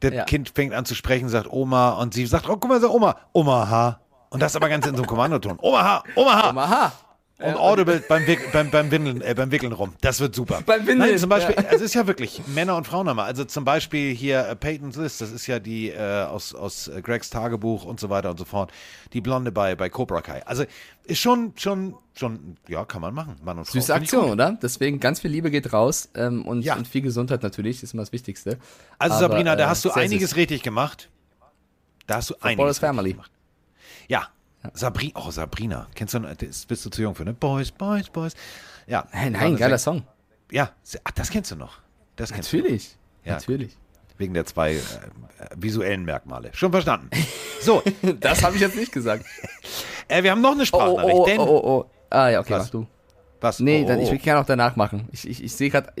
Das Ja. Kind fängt an zu sprechen, sagt Oma und sie sagt, oh, guck mal, so Oma, Oma H. Und das aber ganz in so einem Kommandoton. Oma H, Oma H. Oma H. Und Audible beim, Wick, beim, beim, Windeln, äh, beim Wickeln rum. Das wird super. Beim Windeln, Nein, zum Beispiel, es ist ja wirklich Männer- und Frauenname. Also zum Beispiel hier äh, Peyton's List, das ist ja die äh, aus, aus äh, Gregs Tagebuch und so weiter und so fort. Die Blonde bei, bei Cobra Kai. Also ist schon, schon, schon, ja, kann man machen. Mann und Frau. Süße Aktion, oder? Deswegen ganz viel Liebe geht raus ähm, und, Ja. und viel Gesundheit natürlich, das ist immer das Wichtigste. Also Aber, Sabrina, da äh, hast du sehr einiges süß. richtig gemacht. Da hast du einiges Boris richtig Family. gemacht. Ja. Sabri oh, Sabrina. Kennst du, das bist du zu jung für, ne? Boys, Boys, Boys. Ja. Nein, nein, geiler Song. Ja, ach, das kennst du noch. Das kennst du. Natürlich. Ja. Natürlich. Wegen der zwei äh, äh, visuellen Merkmale. Schon verstanden. So, Das habe ich jetzt nicht gesagt. äh, wir haben noch eine Oh, oh, Sprachnachricht. oh, denn, oh, oh, oh. Ah ja, okay, Was? mach du. was? Nee, oh, dann, oh, ich oh. will gerne auch danach machen. Ich, ich, ich sehe gerade,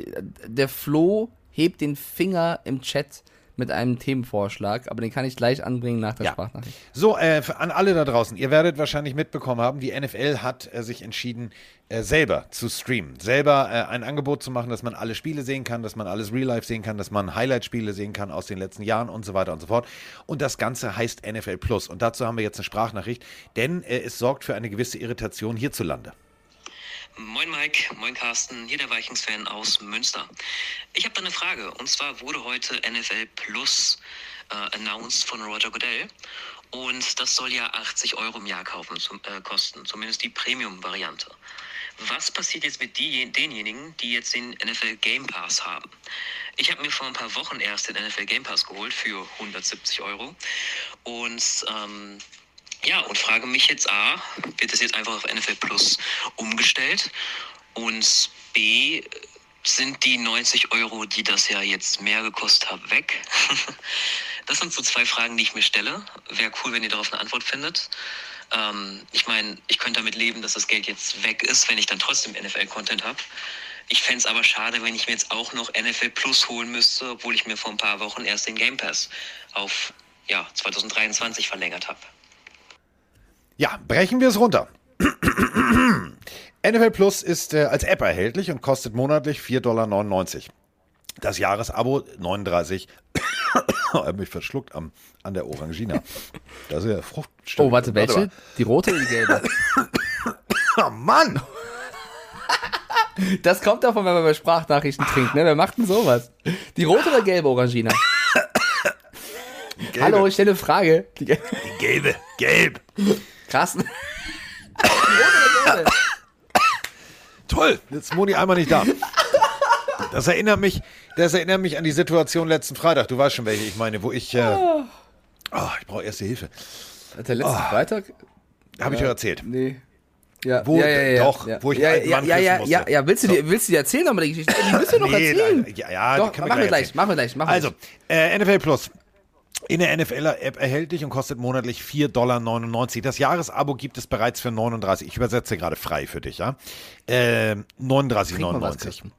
der Flo hebt den Finger im Chat mit einem Themenvorschlag, aber den kann ich gleich anbringen nach der Ja. Sprachnachricht. So, äh, an alle da draußen, ihr werdet wahrscheinlich mitbekommen haben, die NFL hat äh, sich entschieden, äh, selber zu streamen. Selber äh, ein Angebot zu machen, dass man alle Spiele sehen kann, dass man alles Real Life sehen kann, dass man Highlight-Spiele sehen kann aus den letzten Jahren und so weiter und so fort. Und das Ganze heißt NFL Plus. Und dazu haben wir jetzt eine Sprachnachricht, denn äh, es sorgt für eine gewisse Irritation hierzulande. Moin Mike, moin Carsten, hier der Vikings-Fan aus Münster. Ich habe da eine Frage und zwar wurde heute NFL Plus äh, announced von Roger Goodell und das soll ja 80 Euro im Jahr kaufen, zum, äh, kosten, zumindest die Premium-Variante. Was passiert jetzt mit die, denjenigen, die jetzt den NFL Game Pass haben? Ich habe mir vor ein paar Wochen erst den NFL Game Pass geholt für 170 Euro und ähm, ja, und frage mich jetzt A, wird das jetzt einfach auf NFL Plus umgestellt? Und B, sind die 90 Euro, die das ja jetzt mehr gekostet hat, weg? das sind so zwei Fragen, die ich mir stelle. Wäre cool, wenn ihr darauf eine Antwort findet. Ähm, ich meine, ich könnte damit leben, dass das Geld jetzt weg ist, wenn ich dann trotzdem NFL-Content habe. Ich fände es aber schade, wenn ich mir jetzt auch noch NFL Plus holen müsste, obwohl ich mir vor ein paar Wochen erst den Game Pass auf ja, 2023 verlängert habe. Ja, brechen wir es runter. NFL Plus ist äh, als App erhältlich und kostet monatlich 4,99 Dollar. Das Jahresabo 39. Ich hab mich verschluckt am, an der Orangina. Das ist ja Frucht. Oh, warte, welche? Die rote oder die gelbe? Oh Mann! Das kommt davon, wenn man bei Sprachnachrichten trinkt, ne? Wer macht denn sowas? Die rote oder gelbe Orangina? Gelbe. Hallo, ich stelle eine Frage. Die gelbe. Die gelbe. Gelb. Krass. Toll. Jetzt ist Moni einmal nicht da. Das erinnert mich, das erinnert mich an die Situation letzten Freitag. Du weißt schon, welche ich meine, wo ich. Äh, oh, ich brauche erste Hilfe. Der letzte Freitag? Habe ich dir erzählt. Nee. Ja, Wo- ja, ja, ja, doch, ja. wo ich ja, ja, Mann ja, ja, ja, ja, willst du, dir, willst du dir erzählen, aber die Geschichte, die müsst ihr noch Nee, erzählen. ja, ja, Doch, wir machen wir gleich machen wir gleich, machen wir Also, äh, NFL Plus. In der NFL-App erhältlich und kostet monatlich 4,99 Dollar. Das Jahresabo gibt es bereits für 39. Ich übersetze gerade frei für dich, ja. Äh, Trink mal was, 39,99. Christian.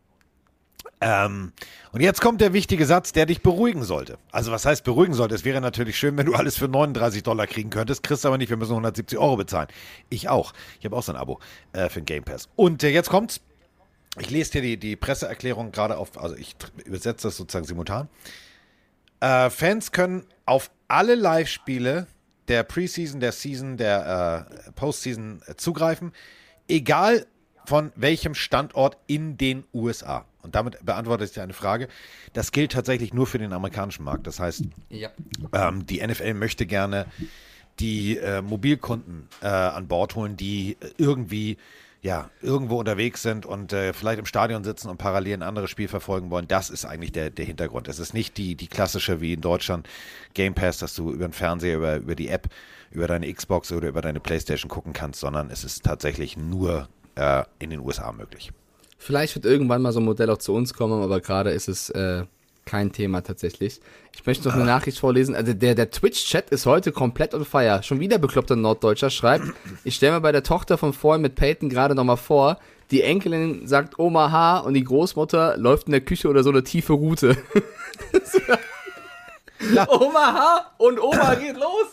Ähm, und jetzt kommt der wichtige Satz, der dich beruhigen sollte. Also was heißt beruhigen sollte? Es wäre natürlich schön, wenn du alles für 39 Dollar kriegen könntest. Kriegst aber nicht, wir müssen 170 Euro bezahlen. Ich auch. Ich habe auch so ein Abo äh, für den Game Pass. Und äh, jetzt kommt's. Ich lese dir die, die Presseerklärung gerade auf, also ich übersetze das sozusagen simultan. Äh, Fans können auf alle Live-Spiele der Preseason, der Season, der äh, Postseason äh, zugreifen, egal von welchem Standort in den USA. Und damit beantworte ich dir eine Frage. Das gilt tatsächlich nur für den amerikanischen Markt. Das heißt, Ja. ähm, die NFL möchte gerne die äh, Mobilkunden äh, an Bord holen, die irgendwie ja, irgendwo unterwegs sind und äh, vielleicht im Stadion sitzen und parallel ein anderes Spiel verfolgen wollen. Das ist eigentlich der, der Hintergrund. Es ist nicht die, die klassische wie in Deutschland Game Pass, dass du über den Fernseher, über, über die App, über deine Xbox oder über deine Playstation gucken kannst, sondern es ist tatsächlich nur äh, in den USA möglich. Vielleicht wird irgendwann mal so ein Modell auch zu uns kommen, aber gerade ist es äh, kein Thema tatsächlich. Ich möchte noch eine Nachricht vorlesen. Also der, der Twitch-Chat ist heute komplett on fire. Schon wieder bekloppter Norddeutscher schreibt, ich stelle mir bei der Tochter von vorhin mit Peyton gerade nochmal vor, die Enkelin sagt Oma H und die Großmutter läuft in der Küche oder so eine tiefe Route. Oma H und Oma geht los.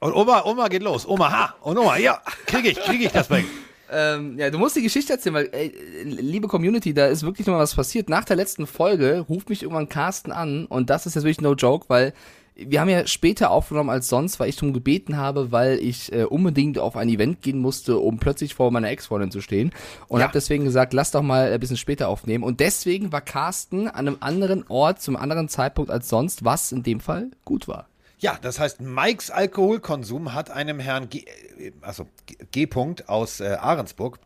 Und Oma, Oma geht los. Oma, ha. Und Oma, ja, kriege ich, kriege ich das Ding. Ähm, ja, du musst die Geschichte erzählen, weil, ey, liebe Community, da ist wirklich nochmal was passiert. Nach der letzten Folge ruft mich irgendwann Carsten an und das ist jetzt wirklich no joke, weil wir haben ja später aufgenommen als sonst, weil ich darum gebeten habe, weil ich äh, unbedingt auf ein Event gehen musste, um plötzlich vor meiner Ex-Freundin zu stehen. Und Ja. habe deswegen gesagt, lass doch mal ein bisschen später aufnehmen. Und deswegen war Carsten an einem anderen Ort, zum anderen Zeitpunkt als sonst, was in dem Fall gut war. Ja, das heißt, Mikes Alkoholkonsum hat einem Herrn G, äh, also G. Punkt aus äh, Ahrensburg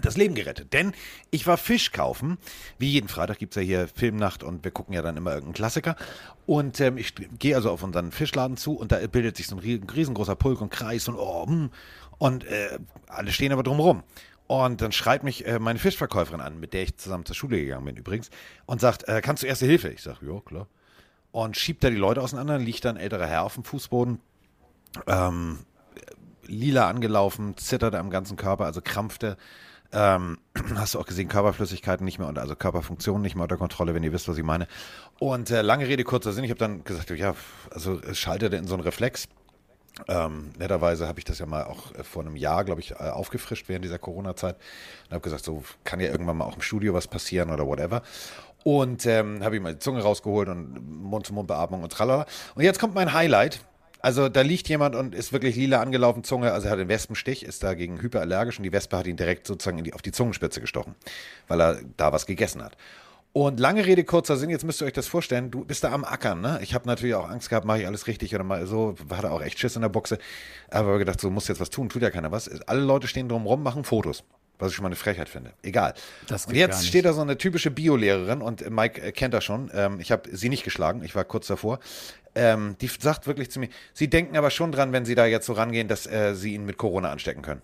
das Leben gerettet. Denn ich war Fisch kaufen. Wie jeden Freitag gibt es ja hier Filmnacht und wir gucken ja dann immer irgendeinen Klassiker. Und ähm, ich gehe also auf unseren Fischladen zu und da bildet sich so ein rie- riesengroßer Pulk und Kreis und oh, hm. und äh, alle stehen aber drumherum. Und dann schreit mich äh, meine Fischverkäuferin an, mit der ich zusammen zur Schule gegangen bin übrigens, und sagt, äh, kannst du Erste Hilfe? Ich sage, ja, klar und schiebt da die Leute auseinander. Liegt da ein älterer Herr auf dem Fußboden, ähm, lila angelaufen, zitterte am ganzen Körper, also krampfte. Ähm, hast du auch gesehen, Körperflüssigkeiten nicht mehr unter, also Körperfunktionen nicht mehr unter Kontrolle, wenn ihr wisst, was ich meine. Und äh, lange Rede, kurzer Sinn, ich habe dann gesagt, ja, also schaltete in so einen Reflex. Ähm, netterweise habe ich das ja mal auch äh, vor einem Jahr, glaube ich, äh, aufgefrischt während dieser Corona-Zeit und habe gesagt, so kann ja irgendwann mal auch im Studio was passieren oder whatever. Und ähm, habe ihm mal die Zunge rausgeholt und Mund-zu-Mund-Beatmung und tralala. Und jetzt kommt mein Highlight. Also da liegt jemand und ist wirklich lila angelaufen, Zunge, also er hat einen Wespenstich, ist dagegen hyperallergisch und die Wespe hat ihn direkt sozusagen die, auf die Zungenspitze gestochen, weil er da was gegessen hat. Und lange Rede, kurzer Sinn, jetzt müsst ihr euch das vorstellen, du bist da am Ackern, ne? Ich habe natürlich auch Angst gehabt, mache ich alles richtig oder mal so, hatte auch echt Schiss in der Buchse, aber gedacht, so muss jetzt was tun, tut ja keiner was. Alle Leute stehen drumrum, machen Fotos, was ich schon mal eine Frechheit finde. Egal. Und jetzt steht da so eine typische Biolehrerin und Mike äh, kennt das schon, ähm, ich habe sie nicht geschlagen, ich war kurz davor. Ähm, die sagt wirklich zu mir, sie denken aber schon dran, wenn sie da jetzt so rangehen, dass äh, sie ihn mit Corona anstecken können.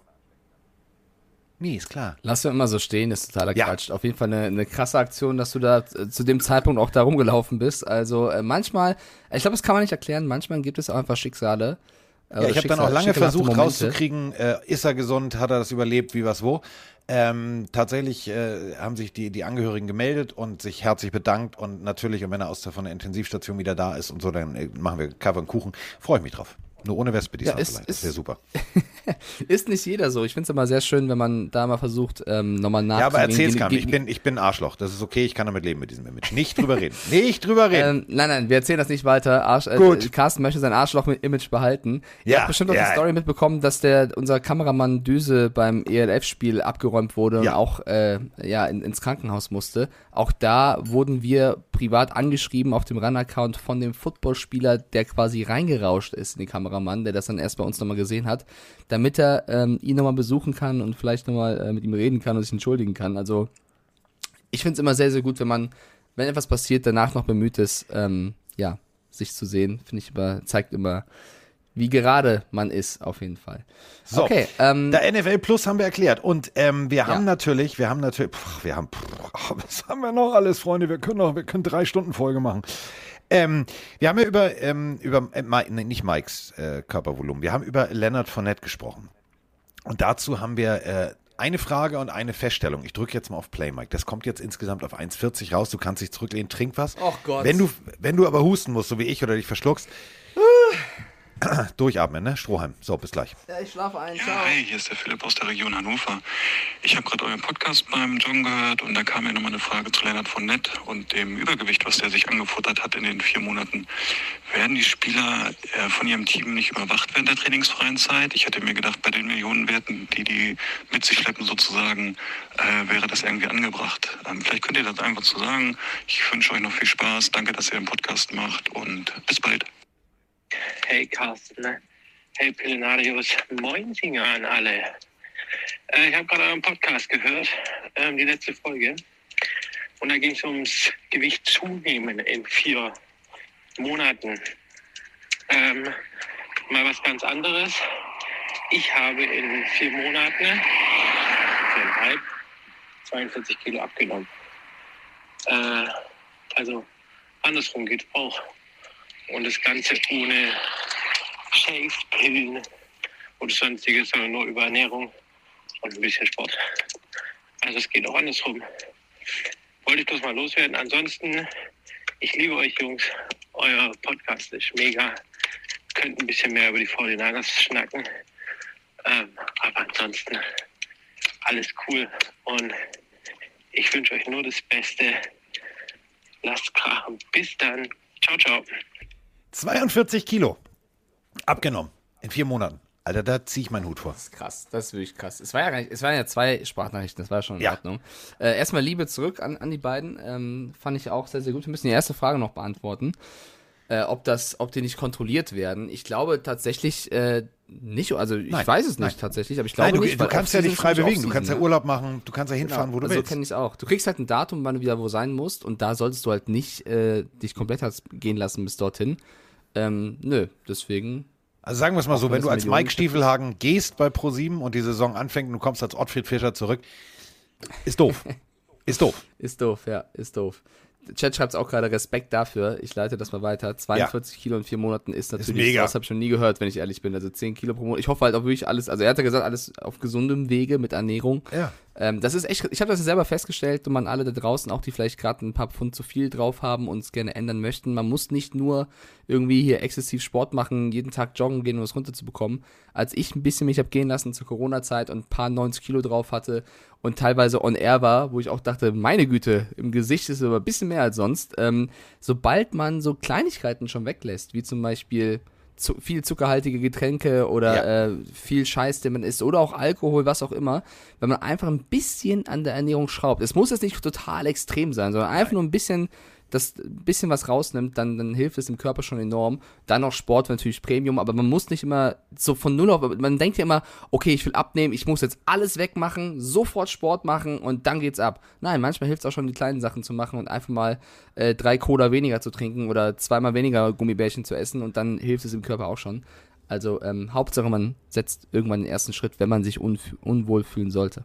Nee, ist klar. Lass wir immer so stehen, ist totaler Ja. Quatsch. Auf jeden Fall eine, eine krasse Aktion, dass du da äh, zu dem Zeitpunkt auch da rumgelaufen bist. Also äh, manchmal, ich glaube, das kann man nicht erklären, manchmal gibt es auch einfach Schicksale. Ja, ich habe dann auch lange versucht rauszukriegen, äh, ist er gesund, hat er das überlebt, wie was wo. Ähm, tatsächlich äh, haben sich die, die Angehörigen gemeldet und sich herzlich bedankt und natürlich, und wenn er aus der, von der Intensivstation wieder da ist und so, dann äh, machen wir Cover und Kuchen. Freue ich mich drauf. Nur ohne Wespe diesmal ist- vielleicht. Das wäre super. Ist nicht jeder so. Ich finde es immer sehr schön, wenn man da mal versucht, ähm, nochmal Ja, aber nachzugehen. erzähl's gar nicht. Ich bin, ich bin ein Arschloch. Das ist okay, ich kann damit leben mit diesem Image. Nicht drüber reden. Nicht drüber reden. Ähm, nein, nein, wir erzählen das nicht weiter. Arsch, äh, Gut. Carsten möchte sein Arschloch-Image behalten. Ihr Ja, habt bestimmt auch ja. die Story mitbekommen, dass der unser Kameramann Düse beim ELF-Spiel abgeräumt wurde und Ja. auch äh, ja, in, ins Krankenhaus musste. Auch da wurden wir privat angeschrieben auf dem Run-Account von dem Footballspieler, der quasi reingerauscht ist in den Kameramann, der das dann erst bei uns nochmal gesehen hat, damit er ähm, ihn nochmal besuchen kann und vielleicht nochmal äh, mit ihm reden kann und sich entschuldigen kann. Also ich finde es immer sehr, sehr gut, wenn man, wenn etwas passiert, danach noch bemüht ist, ähm, ja, sich zu sehen. Finde ich immer, zeigt immer, wie gerade man ist, auf jeden Fall. So, okay, ähm, Der NFL Plus haben wir erklärt. Und ähm, wir haben Ja. natürlich, wir haben natürlich, pff, wir haben, pff, was haben wir noch alles, Freunde? Wir können noch, wir können drei Stunden Folge machen. Ähm, wir haben ja über, ähm, über äh, nee, nicht Mikes äh, Körpervolumen, wir haben über Leonard Fournette gesprochen. Und dazu haben wir äh, eine Frage und eine Feststellung. Ich drücke jetzt mal auf Play, Mike. Das kommt jetzt insgesamt auf 1,40 raus. Du kannst dich zurücklehnen, trink was. Och Gott. Wenn du, wenn du aber husten musst, so wie ich, oder dich verschluckst, durchatmen, ne? Strohhalm. So, bis gleich. ja, ich schlafe ein, Ja, hi, hier ist der Philipp aus der Region Hannover. Ich habe gerade euren Podcast beim John gehört und da kam mir nochmal eine Frage zu Lennart von Nett und dem Übergewicht, was der sich angefuttert hat in den vier Monaten. Werden die Spieler äh, von ihrem Team nicht überwacht während der trainingsfreien Zeit? Ich hätte mir gedacht, bei den Millionenwerten, die die mit sich schleppen sozusagen, äh, wäre das irgendwie angebracht. Ähm, vielleicht könnt ihr das einfach zu sagen. Ich wünsche euch noch viel Spaß. Danke, dass ihr den Podcast macht und bis bald. Hey Carsten, hey Pillenarius, Moinsinger an alle. Äh, ich habe gerade euren Podcast gehört, ähm, die letzte Folge. Und da ging es ums Gewicht zunehmen in vier Monaten. Ähm, mal was ganz anderes. Ich habe in vier Monaten, viereinhalb, 42 Kilo abgenommen. Äh, also andersrum geht auch. Und das Ganze ohne Shave-Pillen oder sonstiges, sondern nur über Ernährung und ein bisschen Sport. Also es geht auch andersrum. Wollte ich bloß mal loswerden. Ansonsten, ich liebe euch Jungs. Euer Podcast ist mega. Könnt ein bisschen mehr über die 49ers schnacken. Ähm, aber ansonsten alles cool. Und ich wünsche euch nur das Beste. Lasst krachen. Bis dann. Ciao, ciao. 42 Kilo. Abgenommen. In vier Monaten. Alter, da ziehe ich meinen Hut vor. Das ist krass, das ist wirklich krass. Es, war ja gar nicht, es waren ja zwei Sprachnachrichten, das war schon in Ja. Ordnung. Äh, erstmal Liebe zurück an, an die beiden. Ähm, fand ich auch sehr, sehr gut. Wir müssen die erste Frage noch beantworten. Äh, ob, das, ob die nicht kontrolliert werden. Ich glaube tatsächlich äh, nicht, also ich Nein, weiß es nicht nein. tatsächlich, aber ich glaube Nein, du, nicht. du kannst ja dich frei bewegen. Du kannst ja ne? Urlaub machen. Du kannst ja hinfahren, wo du also willst. So kenne ich es auch. Du kriegst halt ein Datum, wann du wieder wo sein musst und da solltest du halt nicht äh, dich komplett hast gehen lassen bis dorthin. Ähm, nö, deswegen Also sagen wir es mal so, wenn du als Mike Stiefelhagen gehst bei Pro7 und die Saison anfängt und du kommst als Ottfried Fischer zurück, ist doof. ist doof. Ist doof, ja, ist doof. Chat schreibt auch gerade Respekt dafür. Ich leite das mal weiter. 42 Kilo in vier Monaten ist natürlich, mega. das habe ich schon nie gehört, wenn ich ehrlich bin. Also 10 Kilo pro Monat. Ich hoffe halt auch wirklich alles, also er hat ja gesagt, alles auf gesundem Wege mit Ernährung. Ja. Ähm, das ist echt, ich habe das selber festgestellt und man alle da draußen, auch die vielleicht gerade ein paar Pfund zu viel drauf haben und es gerne ändern möchten. Man muss nicht nur irgendwie hier exzessiv Sport machen, jeden Tag joggen gehen, um es runterzubekommen. Als ich ein bisschen mich hab gehen lassen zur Corona-Zeit und ein paar 90 Kilo drauf hatte und teilweise on air war, wo ich auch dachte, meine Güte, im Gesicht ist aber ein bisschen mehr als sonst. Ähm, sobald man so Kleinigkeiten schon weglässt, wie zum Beispiel zu, viel zuckerhaltige Getränke oder äh, viel Scheiß, den man isst oder auch Alkohol, was auch immer, wenn man einfach ein bisschen an der Ernährung schraubt. Es muss jetzt nicht total extrem sein, sondern einfach nur ein bisschen das ein bisschen was rausnimmt, dann, dann hilft es dem Körper schon enorm. Dann noch Sport natürlich Premium, aber man muss nicht immer so von null auf, man denkt ja immer, okay, ich will abnehmen, ich muss jetzt alles wegmachen, sofort Sport machen und dann geht's ab. Nein, manchmal hilft es auch schon, die kleinen Sachen zu machen und einfach mal äh, drei Cola weniger zu trinken oder zweimal weniger Gummibärchen zu essen und dann hilft es dem Körper auch schon. Also ähm, Hauptsache, man setzt irgendwann den ersten Schritt, wenn man sich unwohl fühlen sollte.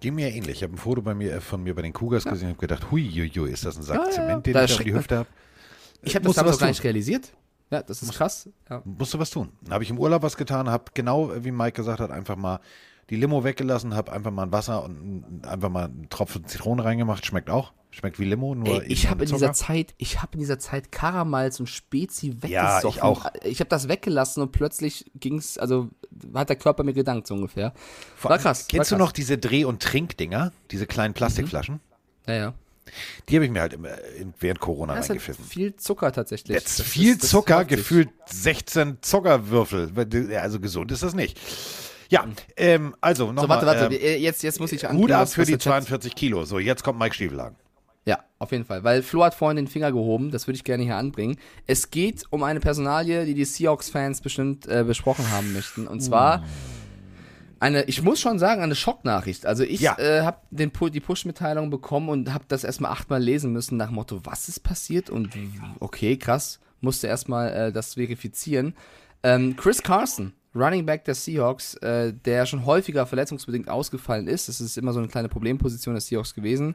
Ging mir ähnlich. Ich habe ein Foto bei mir, äh, von mir bei den Cougars gesehen und habe gedacht, hui, hui, hui, ist das ein Sack Ja, ja, Zement, den da ich auf die Hüfte habe? Ich habe das Musst du damals was gar nicht realisiert. Ja, das ist krass. Ja. Musst du was tun. Dann habe ich im Urlaub was getan, habe genau, wie Mike gesagt hat, einfach mal die Limo weggelassen, habe einfach mal ein Wasser und ein- einfach mal einen Tropfen Zitrone reingemacht. Schmeckt auch. Schmeckt wie Limo, nur Ey, ich habe in dieser. Zeit, ich habe in dieser Zeit Karamals und Spezi weggesoffen. Ja, ich auch. Ich habe das weggelassen und plötzlich ging's, also hat der Körper mir gedankt so ungefähr. Vor war krass. Kennst war du krass. noch diese Dreh- und Trinkdinger? Diese kleinen Plastikflaschen? Ja, ja. Die habe ich mir halt immer in- während Corona Das hat reingepfiffen. viel Zucker tatsächlich. Jetzt viel ist- Zucker, gefühlt 16 Zuckerwürfel. Also gesund ist das nicht. Ja, ähm, also So, nochmal. warte, warte, ähm, äh, jetzt, jetzt muss ich Hut ankündigen, ab für die der Chat- 42 Kilo. So, jetzt kommt Mike Stiefelhagen. Ja, auf jeden Fall. Weil Flo hat vorhin den Finger gehoben, das würde ich gerne hier anbringen. Es geht um eine Personalie, die die Seahawks-Fans bestimmt äh, besprochen haben möchten. Und zwar eine, ich muss schon sagen, eine Schocknachricht. Also ich Ja. äh, habe die Push-Mitteilung bekommen und habe das erstmal achtmal lesen müssen nach dem Motto, was ist passiert? Und okay, krass, musste erstmal äh, das verifizieren. Ähm, Chris Carson, Running Back der Seahawks, äh, der schon häufiger verletzungsbedingt ausgefallen ist, das ist immer so eine kleine Problemposition der Seahawks gewesen,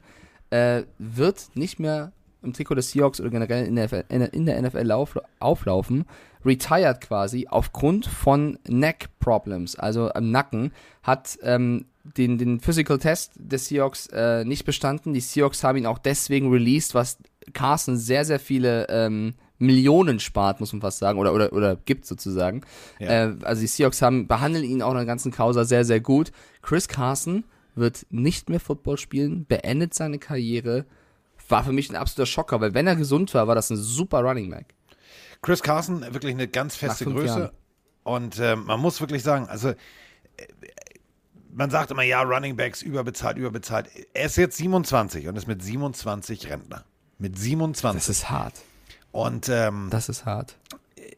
äh, wird nicht mehr im Trikot des Seahawks oder generell in der, NFL in der- NFL lauf, auflaufen. Retired quasi aufgrund von Neck Problems, also am Nacken, hat ähm, den, den Physical Test des Seahawks äh, nicht bestanden. Die Seahawks haben ihn auch deswegen released, was Carson sehr, sehr viele ähm, Millionen spart, muss man fast sagen, oder, oder, oder gibt sozusagen. Ja. Äh, also die Seahawks haben, behandeln ihn auch in der ganzen Causa sehr, sehr gut. Chris Carson wird nicht mehr Football spielen, beendet seine Karriere. War für mich ein absoluter Schocker, weil wenn er gesund war, war das ein super Running Back. Chris Carson, wirklich eine ganz feste Größe. Jahren. Und ähm, man muss wirklich sagen, also äh, man sagt immer, ja, Running Backs überbezahlt, überbezahlt. Er ist jetzt 27 und ist mit 27 Rentner. Mit 27. Das ist hart. Und ähm, Das ist hart.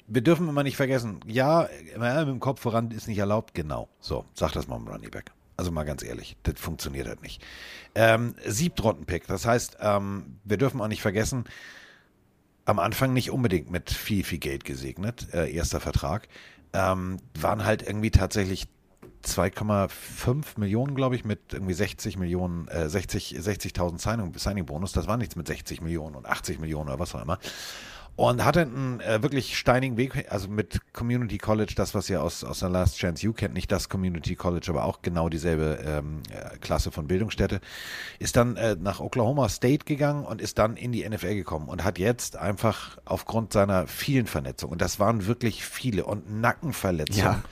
wir dürfen immer nicht vergessen, ja, mit dem Kopf voran ist nicht erlaubt, genau. So, sag das mal im Running Back. Also mal ganz ehrlich, das funktioniert halt nicht. Ähm, Siebtrunden-Pick, das heißt, ähm, wir dürfen auch nicht vergessen, am Anfang nicht unbedingt mit viel, viel Geld gesegnet, äh, erster Vertrag, ähm, waren halt irgendwie tatsächlich 2,5 Millionen, glaube ich, mit irgendwie 60 Millionen, äh, 60 60.000 Signing, Signing Bonus. Das war nichts mit 60 Millionen und 80 Millionen oder was auch immer. Und hatte einen äh, wirklich steinigen Weg, also mit Community College, das, was ihr aus, aus der Last Chance You kennt, nicht das Community College, aber auch genau dieselbe ähm, äh, Klasse von Bildungsstätte, ist dann äh, nach Oklahoma State gegangen und ist dann in die NFL gekommen und hat jetzt einfach aufgrund seiner vielen Vernetzungen, und das waren wirklich viele, und Nackenverletzungen, Ja.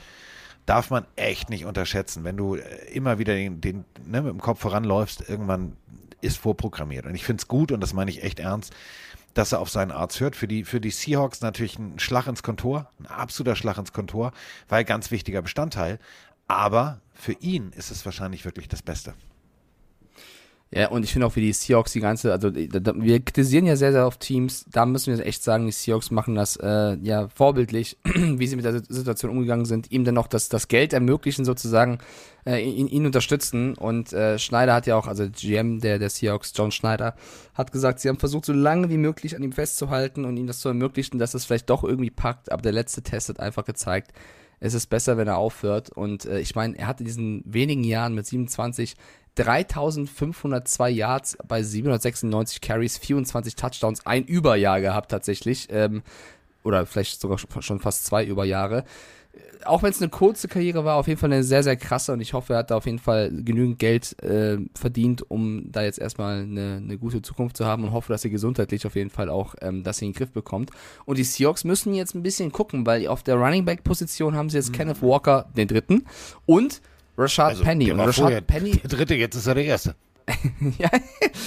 Darf man echt nicht unterschätzen. Wenn du äh, immer wieder den, den ne, mit dem Kopf voranläufst, irgendwann ist vorprogrammiert. Und ich finde es gut, und das meine ich echt ernst, dass er auf seinen Arzt hört. Für die, für die Seahawks natürlich ein Schlag ins Kontor, ein absoluter Schlag ins Kontor, weil ganz wichtiger Bestandteil. Aber für ihn ist es wahrscheinlich wirklich das Beste. Ja, und ich finde auch für die Seahawks die ganze, also da, wir kritisieren ja sehr, sehr oft Teams, da müssen wir echt sagen, die Seahawks machen das äh, ja vorbildlich, wie sie mit der Situation umgegangen sind, ihm dann noch das, das Geld ermöglichen sozusagen, äh, ihn, ihn unterstützen. Und äh, Schneider hat ja auch, also GM der, der Seahawks, John Schneider, hat gesagt, sie haben versucht, so lange wie möglich an ihm festzuhalten und ihm das zu ermöglichen, dass es vielleicht doch irgendwie packt, aber der letzte Test hat einfach gezeigt, es ist besser, wenn er aufhört. Und äh, ich meine, er hatte in diesen wenigen Jahren mit 27 3502 Yards bei 796 Carries, 24 Touchdowns, ein Überjahr gehabt tatsächlich. Ähm, oder vielleicht sogar schon fast zwei Überjahre. Äh, Auch wenn es eine kurze Karriere war, auf jeden Fall eine sehr, sehr krasse und ich hoffe, er hat da auf jeden Fall genügend Geld äh, verdient, um da jetzt erstmal eine, eine gute Zukunft zu haben und hoffe, dass er gesundheitlich auf jeden Fall auch ähm, das in den Griff bekommt. Und die Seahawks müssen jetzt ein bisschen gucken, weil auf der Running Back Position haben sie jetzt Kenneth Walker, den dritten, und Rashad Penny. der Und war Rashad vorher Penny der dritte, jetzt ist er der erste. ja,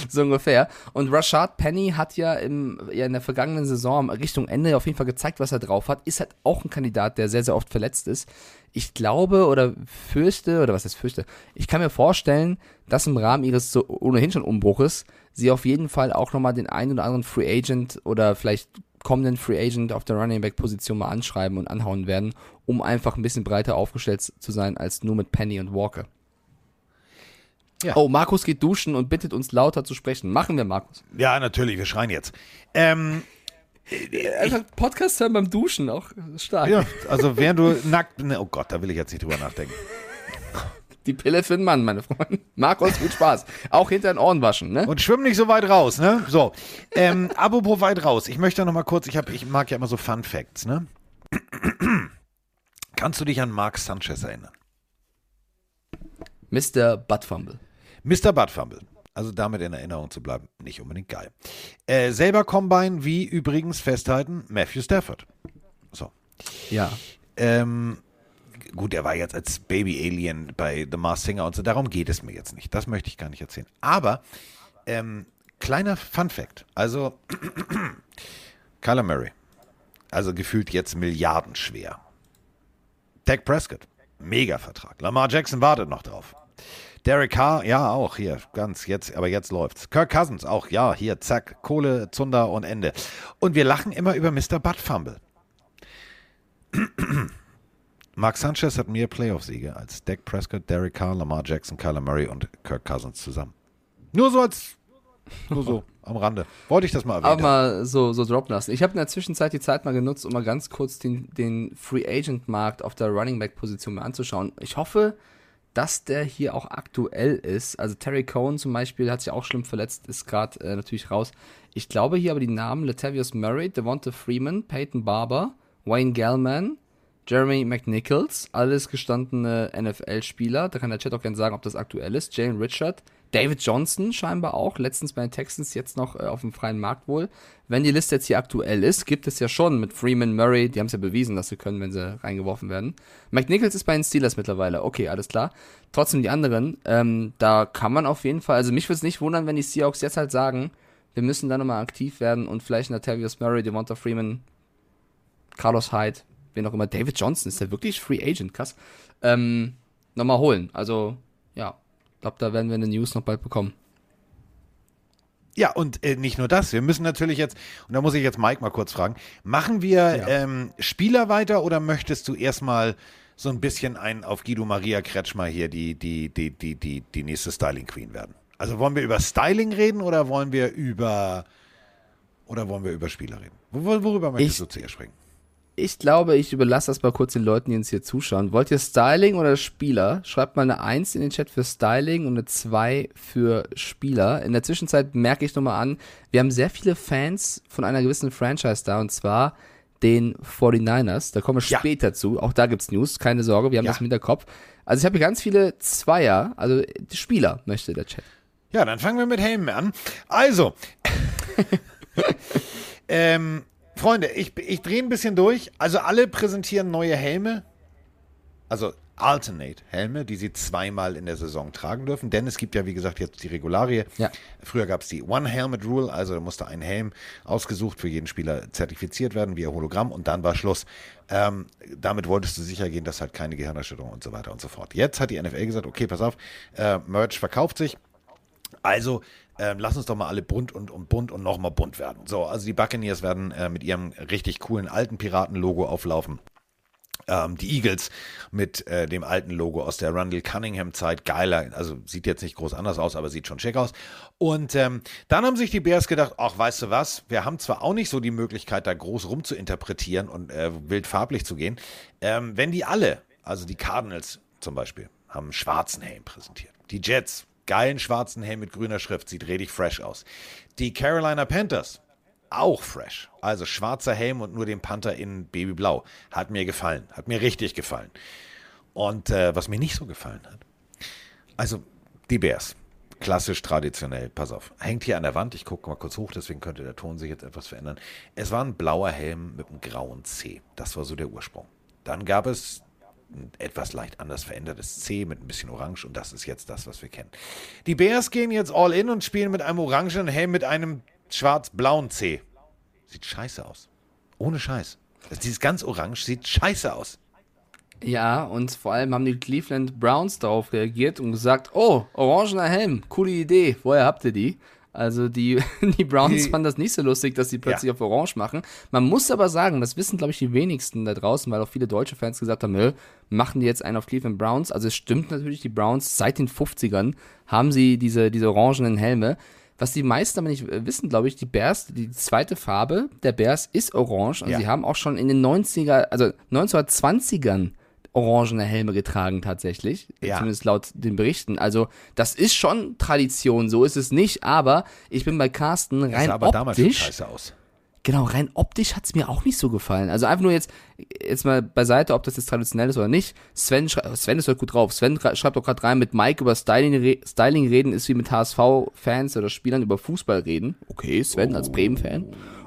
so ungefähr. Und Rashad Penny hat ja, im, ja in der vergangenen Saison Richtung Ende auf jeden Fall gezeigt, was er drauf hat. Ist halt auch ein Kandidat, der sehr, sehr oft verletzt ist. Ich glaube oder fürchte, oder was heißt fürchte, ich kann mir vorstellen, dass im Rahmen ihres so ohnehin schon Umbruches sie auf jeden Fall auch nochmal den einen oder anderen Free Agent oder vielleicht kommenden Free Agent auf der Running Back Position mal anschreiben und anhauen werden, um einfach ein bisschen breiter aufgestellt zu sein als nur mit Penny und Walker. Ja. Oh, Markus geht duschen und bittet uns lauter zu sprechen. Machen wir, Markus. Ja, natürlich, wir schreien jetzt. Ähm, Einfach Podcast hören beim Duschen, auch stark. ja, also während du nackt, ne, oh Gott, da will ich jetzt nicht drüber nachdenken. Die Pille für den Mann, meine Freunde. Markus, viel Spaß. Auch hinter den Ohren waschen, ne? Und schwimm nicht so weit raus, ne? So, ähm, apropos weit raus. Ich möchte noch mal kurz, ich, hab, ich mag ja immer so Fun Facts, ne? Kannst du dich an Mark Sanchez erinnern? Mr. Buttfumble. Mr. Buttfumble. Also damit in Erinnerung zu bleiben, nicht unbedingt geil. Äh, selber Combine, wie übrigens festhalten, Matthew Stafford. So. Ja. Ähm, gut, er war jetzt als Baby Alien bei The Mars Singer und so, darum geht es mir jetzt nicht. Das möchte ich gar nicht erzählen. Aber, ähm, kleiner Fun Fact. Also, Kyler Murray. Also gefühlt jetzt milliardenschwer. Dak Prescott. Mega-Vertrag. Lamar Jackson wartet noch drauf. Derek Carr, ja, auch hier, ganz jetzt, aber jetzt läuft's. Kirk Cousins, auch, ja, hier, zack, Kohle, Zunder und Ende. Und wir lachen immer über Mr. Buttfumble. Mark Sanchez hat mehr Playoff-Siege als Dak Prescott, Derek Carr, Lamar Jackson, Kyler Murray und Kirk Cousins zusammen. Nur so als, nur so am Rande. Wollte ich das mal Aber erwähnen. mal so, so droppen lassen. Ich habe in der Zwischenzeit die Zeit mal genutzt, um mal ganz kurz den, den Free Agent Markt auf der Running Back Position mir anzuschauen. Ich hoffe, dass der hier auch aktuell ist. Also Terry Cohen zum Beispiel hat sich auch schlimm verletzt, ist gerade äh, natürlich raus. Ich glaube hier aber die Namen Latavius Murray, Devonta Freeman, Peyton Barber, Wayne Gellman, Jeremy McNichols, alles gestandene NFL-Spieler. Da kann der Chat auch gerne sagen, ob das aktuell ist. Jalen Richard, David Johnson scheinbar auch, letztens bei den Texans, jetzt noch äh, auf dem freien Markt wohl. Wenn die Liste jetzt hier aktuell ist, gibt es ja schon mit Freeman, Murray, die haben es ja bewiesen, dass sie können, wenn sie reingeworfen werden. McNichols ist bei den Steelers mittlerweile, okay, alles klar. Trotzdem die anderen, ähm, da kann man auf jeden Fall, also mich würde es nicht wundern, wenn die Seahawks jetzt halt sagen, wir müssen da nochmal aktiv werden und vielleicht Natavius Murray, Devonta Freeman, Carlos Hyde, wen auch immer, David Johnson, ist der wirklich Free Agent, krass, ähm, nochmal holen. Also, ja, ich glaube, da werden wir eine News noch bald bekommen. Ja, und äh, nicht nur das. Wir müssen natürlich jetzt, und da muss ich jetzt Mike mal kurz fragen, machen wir Ja. ähm, Spieler weiter oder möchtest du erstmal so ein bisschen ein auf Guido Maria Kretschmer hier die, die, die, die, die, die nächste Styling Queen werden? Also wollen wir über Styling reden oder wollen wir über oder wollen wir über Spieler reden? Wor worüber möchtest Ich- du zuerst sprechen? Ich glaube, ich überlasse das mal kurz den Leuten, die uns hier zuschauen. Wollt ihr Styling oder Spieler? Schreibt mal eine 1 in den Chat für Styling und eine 2 für Spieler. In der Zwischenzeit merke ich nochmal an, wir haben sehr viele Fans von einer gewissen Franchise da und zwar den 49ers. Da kommen wir Ja. später zu. Auch da gibt's News, keine Sorge, wir haben Ja. das im Hinterkopf. Also ich habe hier ganz viele Zweier, also Spieler möchte der Chat. Ja, dann fangen wir mit Helmen an. Also, ähm, Freunde, ich, ich drehe ein bisschen durch. Also alle präsentieren neue Helme. Also Alternate-Helme, die sie zweimal in der Saison tragen dürfen. Denn es gibt ja, wie gesagt, jetzt die Regularie. Ja. Früher gab es die One-Helmet-Rule, also da musste ein Helm ausgesucht für jeden Spieler zertifiziert werden via Hologramm und dann war Schluss. Ähm, damit wolltest du sicher gehen, dass halt keine Gehirnerschütterung und so weiter und so fort. Jetzt hat die NFL gesagt, okay, pass auf, äh, Merch verkauft sich. Also ähm, lass uns doch mal alle bunt und, und bunt und nochmal bunt werden. So, also die Buccaneers werden äh, mit ihrem richtig coolen alten Piraten-Logo auflaufen. Ähm, die Eagles mit äh, dem alten Logo aus der Rundle Cunningham-Zeit. Geiler, also sieht jetzt nicht groß anders aus, aber sieht schon schick aus. Und ähm, dann haben sich die Bears gedacht, ach, weißt du was, wir haben zwar auch nicht so die Möglichkeit, da groß rum zu interpretieren und äh, wild farblich zu gehen. Ähm, wenn die alle, also die Cardinals zum Beispiel, haben einen schwarzen Helm präsentiert. Die Jets, geilen schwarzen Helm mit grüner Schrift, sieht richtig fresh aus. Die Carolina Panthers, auch fresh. Also schwarzer Helm und nur den Panther in Babyblau. Hat mir gefallen. Hat mir richtig gefallen. Und äh, was mir nicht so gefallen hat, also die Bears. Klassisch traditionell, pass auf. Hängt hier an der Wand, ich gucke mal kurz hoch, deswegen könnte der Ton sich jetzt etwas verändern. Es war ein blauer Helm mit einem grauen C. Das war so der Ursprung. Dann gab es etwas leicht anders verändertes C mit ein bisschen Orange und das ist jetzt das, was wir kennen. Die Bears gehen jetzt all in und spielen mit einem orangenen Helm mit einem schwarz-blauen C. Sieht scheiße aus. Ohne Scheiß. Also dieses ganz orange sieht scheiße aus. Ja, und vor allem haben die Cleveland Browns darauf reagiert und gesagt, oh, orangener Helm, coole Idee, woher habt ihr die? Also die, die Browns Die- fanden das nicht so lustig, dass sie plötzlich auf Orange machen. Man muss aber sagen, das wissen, glaube ich, die wenigsten da draußen, weil auch viele deutsche Fans gesagt haben, nö, machen die jetzt einen auf Cleveland Browns. Also es stimmt natürlich, die Browns seit den 50ern haben sie diese, diese orangenen Helme. Was die meisten aber nicht äh, wissen, glaube ich, die Bears, die zweite Farbe der Bears ist orange und Ja. sie haben auch schon in den 90er, also 1920ern orangene Helme getragen tatsächlich, Ja. zumindest laut den Berichten. Also das ist schon Tradition, so ist es nicht, aber ich bin bei Carsten Das rein sah aber damals schon optisch, scheiße aus. genau, rein optisch hat's mir auch nicht so gefallen. Also einfach nur jetzt, jetzt mal beiseite, ob das jetzt traditionell ist oder nicht. Sven, Sven ist heute gut drauf. Sven schreibt doch gerade rein, mit Mike über Styling, re Styling reden ist wie mit HSV-Fans oder Spielern über Fußball reden. Okay, Sven als Bremen-Fan.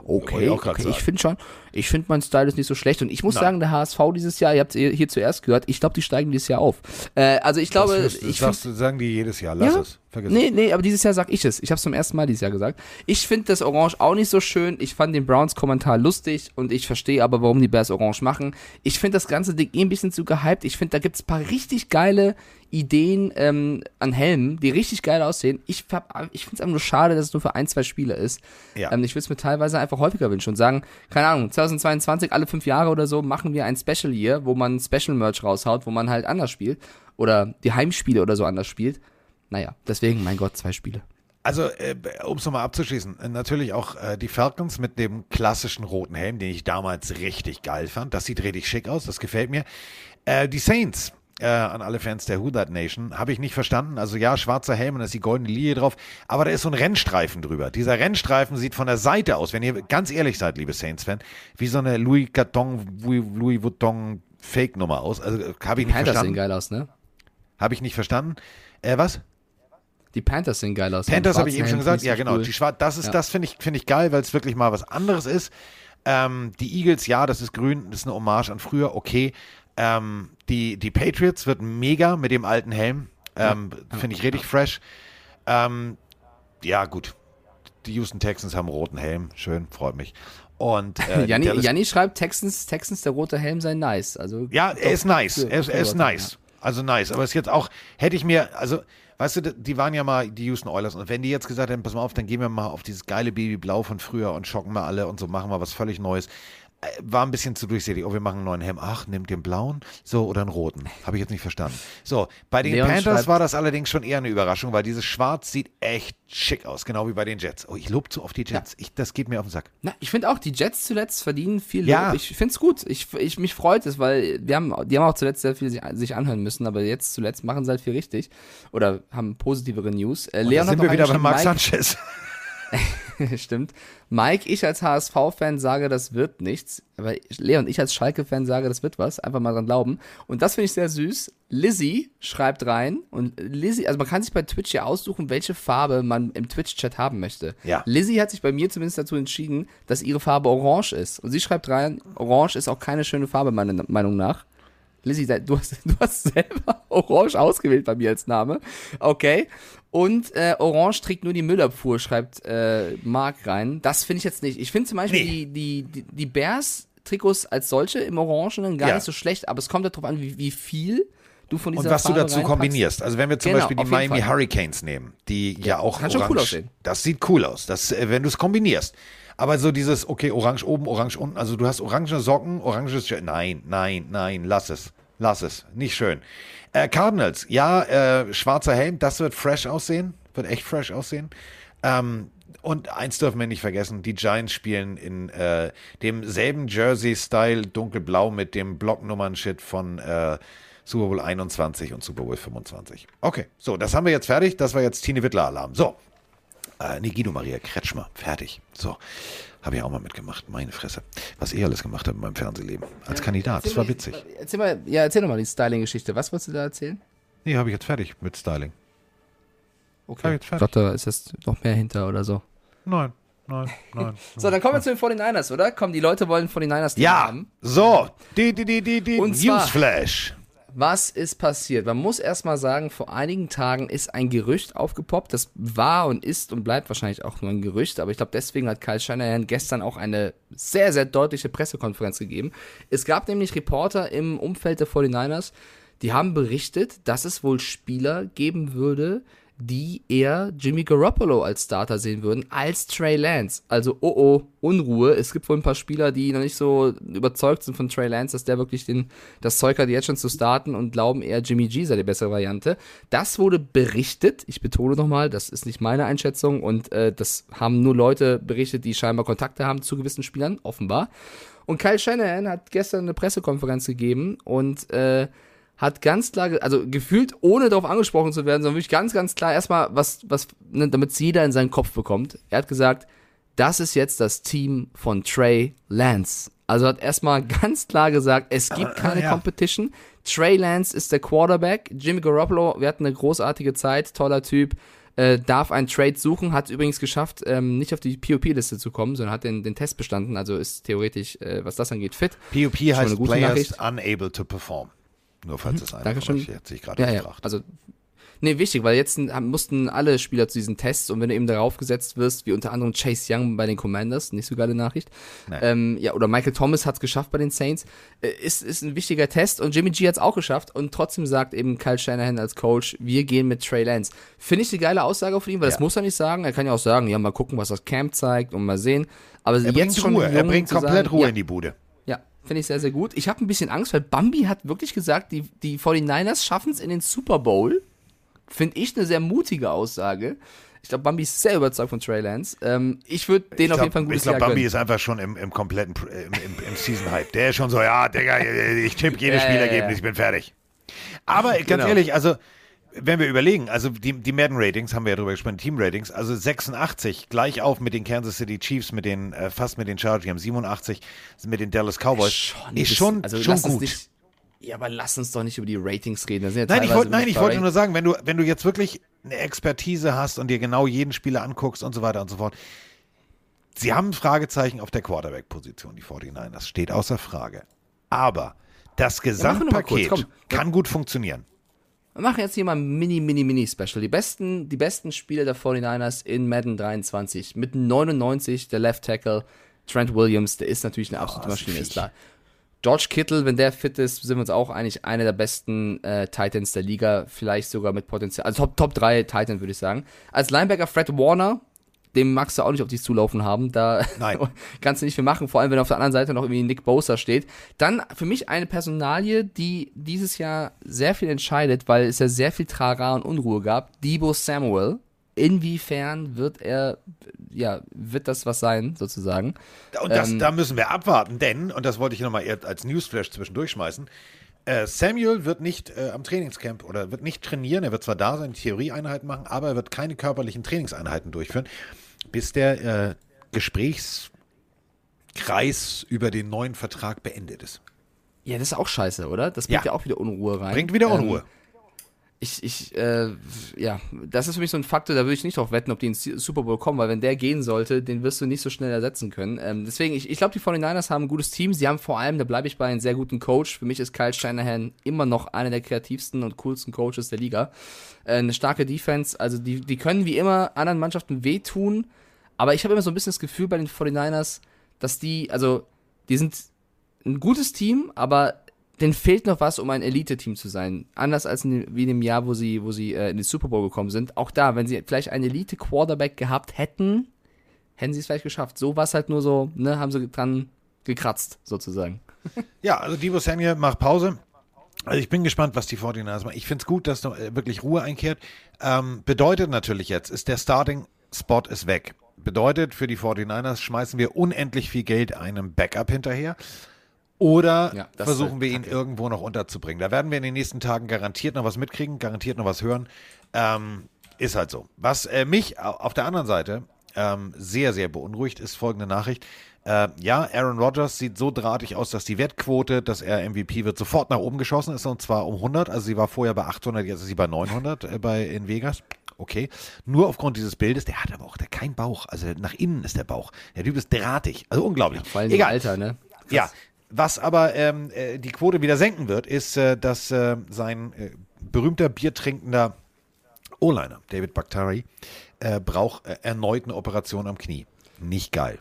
Okay, ich okay. ich finde schon, ich finde mein Style ist nicht so schlecht und ich muss sagen, der HSV dieses Jahr, ihr habt es hier zuerst gehört, ich glaube, die steigen dieses Jahr auf. Äh, also ich glaube, das, das ich sagst, find, sagen die jedes Jahr. Lass ja, es. Vergiss nee, nee, aber dieses Jahr sag ich es. Ich habe es zum ersten Mal dieses Jahr gesagt. Ich finde das Orange auch nicht so schön. Ich fand den Browns Kommentar lustig und ich verstehe aber, warum die Bears Orange machen. Ich finde das ganze Ding eh ein bisschen zu gehypt. Ich finde, da gibt's paar richtig geile Ideen ähm, an Helmen, die richtig geil aussehen. Ich, hab- ich finde es einfach nur schade, dass es nur für ein, zwei Spiele ist. Ja. Ähm, ich würde es mir teilweise einfach häufiger wünschen und sagen, keine Ahnung, 2022, alle fünf Jahre oder so, machen wir ein Special Year, wo man Special Merch raushaut, wo man halt anders spielt. Oder die Heimspiele oder so anders spielt. Naja, deswegen, mein Gott, zwei Spiele. Also, äh, um es nochmal abzuschließen, äh, natürlich auch äh, die Falcons mit dem klassischen roten Helm, den ich damals richtig geil fand. Das sieht richtig schick aus, das gefällt mir. Äh, die Saints, äh, an alle Fans der Who That Nation, habe ich nicht verstanden. Also ja, schwarzer Helm und da ist die goldene Linie drauf, aber da ist so ein Rennstreifen drüber. Dieser Rennstreifen sieht von der Seite aus, wenn ihr ganz ehrlich seid, liebe Saints-Fan, wie so eine Louis Vuitton, Louis Vuitton Fake-Nummer aus. Also äh, habe ich nicht Panthers sehen verstanden. geil aus, ne? Habe ich nicht verstanden. Äh, was? Die Panthers sehen geil aus. Panthers Am habe ich eben schon gesagt. Ja, genau. ich Die Schwar das ist, Ja. das finde ich, finde ich geil, weil es wirklich mal was anderes ist. Ähm, die Eagles, ja, das ist grün, das ist eine Hommage an früher, okay. Ähm, die, die Patriots wird mega mit dem alten Helm. Ähm, Finde ich richtig fresh. Ähm, ja, gut. Die Houston Texans haben einen roten Helm. Schön, freut mich. Und äh, Janni, Janni schreibt, Texans, Texans, der rote Helm sei nice. Also, ja, er ist nice. Er ist, er nice. Also nice. Aber es ist jetzt auch, hätte ich mir, also, weißt du, die waren ja mal die Houston Oilers. Und wenn die jetzt gesagt hätten, pass mal auf, dann gehen wir mal auf dieses geile Babyblau von früher und schocken mal alle und so machen wir was völlig Neues. Äh, war ein bisschen zu durchsichtig. Oh, wir machen einen neuen Helm. Ach, nimmt den blauen, so oder einen roten. Habe ich jetzt nicht verstanden. So, bei den Leon Panthers war das allerdings schon eher eine Überraschung, weil dieses Schwarz sieht echt schick aus, genau wie bei den Jets. Oh, ich lobe zu oft die Jets. Ich, das geht mir auf den Sack. Na, ich finde auch, die Jets zuletzt verdienen viel Lob. Ja. Ich finde es gut. Ich, ich, mich freut es, weil wir haben, die haben auch zuletzt sehr viel sich, sich anhören müssen, aber jetzt zuletzt machen sie halt viel richtig. Oder haben positivere News. Äh, Da Leon sind hat wir noch wieder bei Mark Mike, Sanchez. Stimmt. Mike, ich als HSV-Fan sage, das wird nichts. Aber Leon, ich als Schalke-Fan sage, das wird was. Einfach mal dran glauben. Und das finde ich sehr süß. Lizzie schreibt rein. Und Lizzie, also man kann sich bei Twitch ja aussuchen, welche Farbe man im Twitch-Chat haben möchte. Ja. Lizzie hat sich bei mir zumindest dazu entschieden, dass ihre Farbe orange ist. Und sie schreibt rein, orange ist auch keine schöne Farbe, meiner Meinung nach. Lizzie, du hast, du hast selber Orange ausgewählt bei mir als Name. Okay. Und äh, Orange trägt nur die Müllabfuhr, schreibt äh, Marc rein. Das finde ich jetzt nicht. Ich finde zum Beispiel Nee. die, die, die, die Bears-Trikots als solche im Orangenen gar Ja. nicht so schlecht, aber es kommt darauf an, wie, wie viel du von dieser Und was du Farbe dazu reinpackst. kombinierst. Also wenn wir zum Genau, Beispiel die Miami Fall. Hurricanes nehmen, die ja, auch kann schon orange, cool aussehen. das sieht cool aus, das, äh, wenn du es kombinierst. Aber so dieses, okay, orange oben, orange unten, also du hast orange Socken, oranges. Nein, nein, nein, lass es. Lass es. Nicht schön. Äh, Cardinals, ja, äh, schwarzer Helm, das wird fresh aussehen, wird echt fresh aussehen. Ähm, und eins dürfen wir nicht vergessen, die Giants spielen in äh, demselben Jersey-Style dunkelblau mit dem Blocknummern-Shit von äh, Super Bowl 21 und Super Bowl 25. Okay, so, das haben wir jetzt fertig. Das war jetzt Tine Wittler-Alarm. So, äh, nee, Guido Maria Kretschmer, fertig. So, habe ich auch mal mitgemacht, meine Fresse. Was ich alles gemacht habe in meinem Fernsehleben. Als Kandidat, das war witzig. Erzähl mal, ja, erzähl doch mal die Styling-Geschichte. Was wolltest du da erzählen? Nee, habe ich jetzt fertig mit Styling. Okay. jetzt Ich fertig. dachte, da ist jetzt noch mehr hinter oder so. Nein, nein, nein. So, dann kommen wir zu den 49ers, oder? Komm, die Leute wollen 49ers Ja, haben. so, die, die, die, die, die Und zwar- Newsflash. Was ist passiert? Man muss erstmal sagen, vor einigen Tagen ist ein Gerücht aufgepoppt. Das war und ist und bleibt wahrscheinlich auch nur ein Gerücht, aber ich glaube, deswegen hat Kyle Shanahan gestern auch eine sehr, sehr deutliche Pressekonferenz gegeben. Es gab nämlich Reporter im Umfeld der 49ers, die haben berichtet, dass es wohl Spieler geben würde, die eher Jimmy Garoppolo als Starter sehen würden, als Trey Lance. Also, oh oh, Unruhe. Es gibt wohl ein paar Spieler, die noch nicht so überzeugt sind von Trey Lance, dass der wirklich den, das Zeug hat, jetzt schon zu starten und glauben eher Jimmy G sei die bessere Variante. Das wurde berichtet. Ich betone nochmal, das ist nicht meine Einschätzung und äh, das haben nur Leute berichtet, die scheinbar Kontakte haben zu gewissen Spielern, offenbar. Und Kyle Shanahan hat gestern eine Pressekonferenz gegeben und äh, hat ganz klar, also gefühlt, ohne darauf angesprochen zu werden, sondern wirklich ganz, ganz klar erstmal, was, was, ne, damit es jeder in seinen Kopf bekommt. Er hat gesagt, das ist jetzt das Team von Trey Lance. Also hat erstmal ganz klar gesagt, es gibt keine ja. Competition. Trey Lance ist der Quarterback. Jimmy Garoppolo, wir hatten eine großartige Zeit, toller Typ, äh, darf einen Trade suchen, hat übrigens geschafft, ähm, nicht auf die POP-Liste zu kommen, sondern hat den, den Test bestanden, also ist theoretisch, äh, was das angeht, fit. POP heißt Players Nachricht. unable to perform. Nur falls es einer von euch jetzt sich gerade Ja, ja. gefragt. Also, nee, wichtig, weil jetzt mussten alle Spieler zu diesen Tests und wenn du eben darauf gesetzt wirst, wie unter anderem Chase Young bei den Commanders, nicht so geile Nachricht, Nee. ähm, ja, oder Michael Thomas hat es geschafft bei den Saints, äh, ist, ist ein wichtiger Test und Jimmy G hat es auch geschafft und trotzdem sagt eben Kyle Shanahan als Coach, wir gehen mit Trey Lance. Finde ich eine geile Aussage von ihm, weil das Ja. muss er nicht sagen, er kann ja auch sagen, ja, mal gucken, was das Camp zeigt und mal sehen, aber er jetzt bringt schon Ruhe, er bringt komplett sagen, Ruhe ja, in die Bude. Finde ich sehr, sehr gut. Ich habe ein bisschen Angst, weil Bambi hat wirklich gesagt, die, die 49ers schaffen es in den Super Bowl. Finde ich eine sehr mutige Aussage. Ich glaube, Bambi ist sehr überzeugt von Trey Lance. Ähm, ich würde den auf jeden Fall ein gutes ich glaube, Bambi gönnen. ist einfach schon im, im kompletten äh, im, im, im Season-Hype. Der ist schon so, ja, Digga, ich tippe jedes Ja, ja, ja, Spielergebnis, ja. ich bin fertig. Aber ganz Genau. ehrlich, also, wenn wir überlegen, also die, die Madden-Ratings, haben wir ja drüber gesprochen, Team-Ratings, also 86, gleich auf mit den Kansas City Chiefs, mit den, äh, fast mit den Chargers, die haben 87, mit den Dallas Cowboys. ist schon, also schon gut. Nicht, ja, aber lass uns doch nicht über die Ratings reden. Das ja Nein, ich wollte, nein, ich wollte nur sagen, wenn du, wenn du jetzt wirklich eine Expertise hast und dir genau jeden Spieler anguckst und so weiter und so fort. Sie haben ein Fragezeichen auf der Quarterback-Position, die 49ers. Steht außer Frage. Aber das wir noch mal kurz, Gesamtpaket kann gut funktionieren. Wir machen jetzt hier mal ein Mini, Mini, Mini-Special. Die besten, die besten Spieler der 49ers in Madden 23. Mit 99 der Left Tackle Trent Williams, der ist natürlich eine absolute Oh, Maschine, ist klar. George Kittle, wenn der fit ist, sind wir uns auch einig, einer der besten äh, Titans der Liga, vielleicht sogar mit Potenzial. Also Top, Top 3 Titan, würde ich sagen. Als Linebacker Fred Warner, dem magst du auch nicht auf dich zulaufen haben. Da kannst du nicht viel machen, vor allem wenn auf der anderen Seite noch irgendwie Nick Bosa steht. Dann für mich eine Personalie, die dieses Jahr sehr viel entscheidet, weil es ja sehr viel Trara und Unruhe gab. Debo Samuel. Inwiefern wird er, ja, wird das was sein, sozusagen? Und das, Ähm, da müssen wir abwarten, denn, und das wollte ich nochmal als Newsflash zwischendurch schmeißen, äh, Samuel wird nicht äh, am Trainingscamp oder wird nicht trainieren. Er wird zwar da seine Theorieeinheiten machen, aber er wird keine körperlichen Trainingseinheiten durchführen, bis der äh, Gesprächskreis über den neuen Vertrag beendet ist. Ja, das ist auch scheiße, oder? Das bringt Ja. ja, auch wieder Unruhe rein. Bringt wieder Ähm, Unruhe. Ich, ich, äh, ja, das ist für mich so ein Faktor, da würde ich nicht drauf wetten, ob die ins Super Bowl kommen, weil wenn der gehen sollte, den wirst du nicht so schnell ersetzen können. Ähm, deswegen, ich, ich glaube, die 49ers haben ein gutes Team. Sie haben vor allem, da bleibe ich bei, einen sehr guten Coach. Für mich ist Kyle Shanahan immer noch einer der kreativsten und coolsten Coaches der Liga. Äh, eine starke Defense, also die, die können wie immer anderen Mannschaften wehtun, aber ich habe immer so ein bisschen das Gefühl bei den 49ers, dass die, also, die sind ein gutes Team, aber denen fehlt noch was, um ein Elite-Team zu sein. Anders als in, wie in dem Jahr, wo sie, wo sie äh, in den Super Bowl gekommen sind. Auch da, wenn sie vielleicht einen Elite-Quarterback gehabt hätten, hätten sie es vielleicht geschafft. So war es halt nur so, ne, haben sie dran gekratzt, sozusagen. Ja, also Debo Samuel macht Pause. Also ich bin gespannt, was die 49ers machen. Ich finde es gut, dass noch äh, wirklich Ruhe einkehrt. Ähm, bedeutet natürlich jetzt, ist der Starting-Spot ist weg. Bedeutet, für die 49ers schmeißen wir unendlich viel Geld einem Backup hinterher. Oder Ja, versuchen wir ihn kacke. irgendwo noch unterzubringen. Da werden wir in den nächsten Tagen garantiert noch was mitkriegen, garantiert noch was hören. Ähm, ist halt so. Was äh, mich au- auf der anderen Seite ähm, sehr, sehr beunruhigt, ist folgende Nachricht. Äh, ja, Aaron Rodgers sieht so drahtig aus, dass die Wettquote, dass er MVP wird, sofort nach oben geschossen ist und zwar um 100. Also sie war vorher bei 800, jetzt ist sie bei 900 äh, bei, in Vegas. Okay. Nur aufgrund dieses Bildes, der hat aber auch der, kein Bauch. Also nach innen ist der Bauch. Der Typ ist drahtig. Also unglaublich. Vor allem Egal. Alter, ne? Ja, was aber ähm, äh, die Quote wieder senken wird, ist, äh, dass äh, sein äh, berühmter biertrinkender O-Liner, David Bakhtari, äh, braucht äh, erneut eine Operation am Knie. Nicht geil.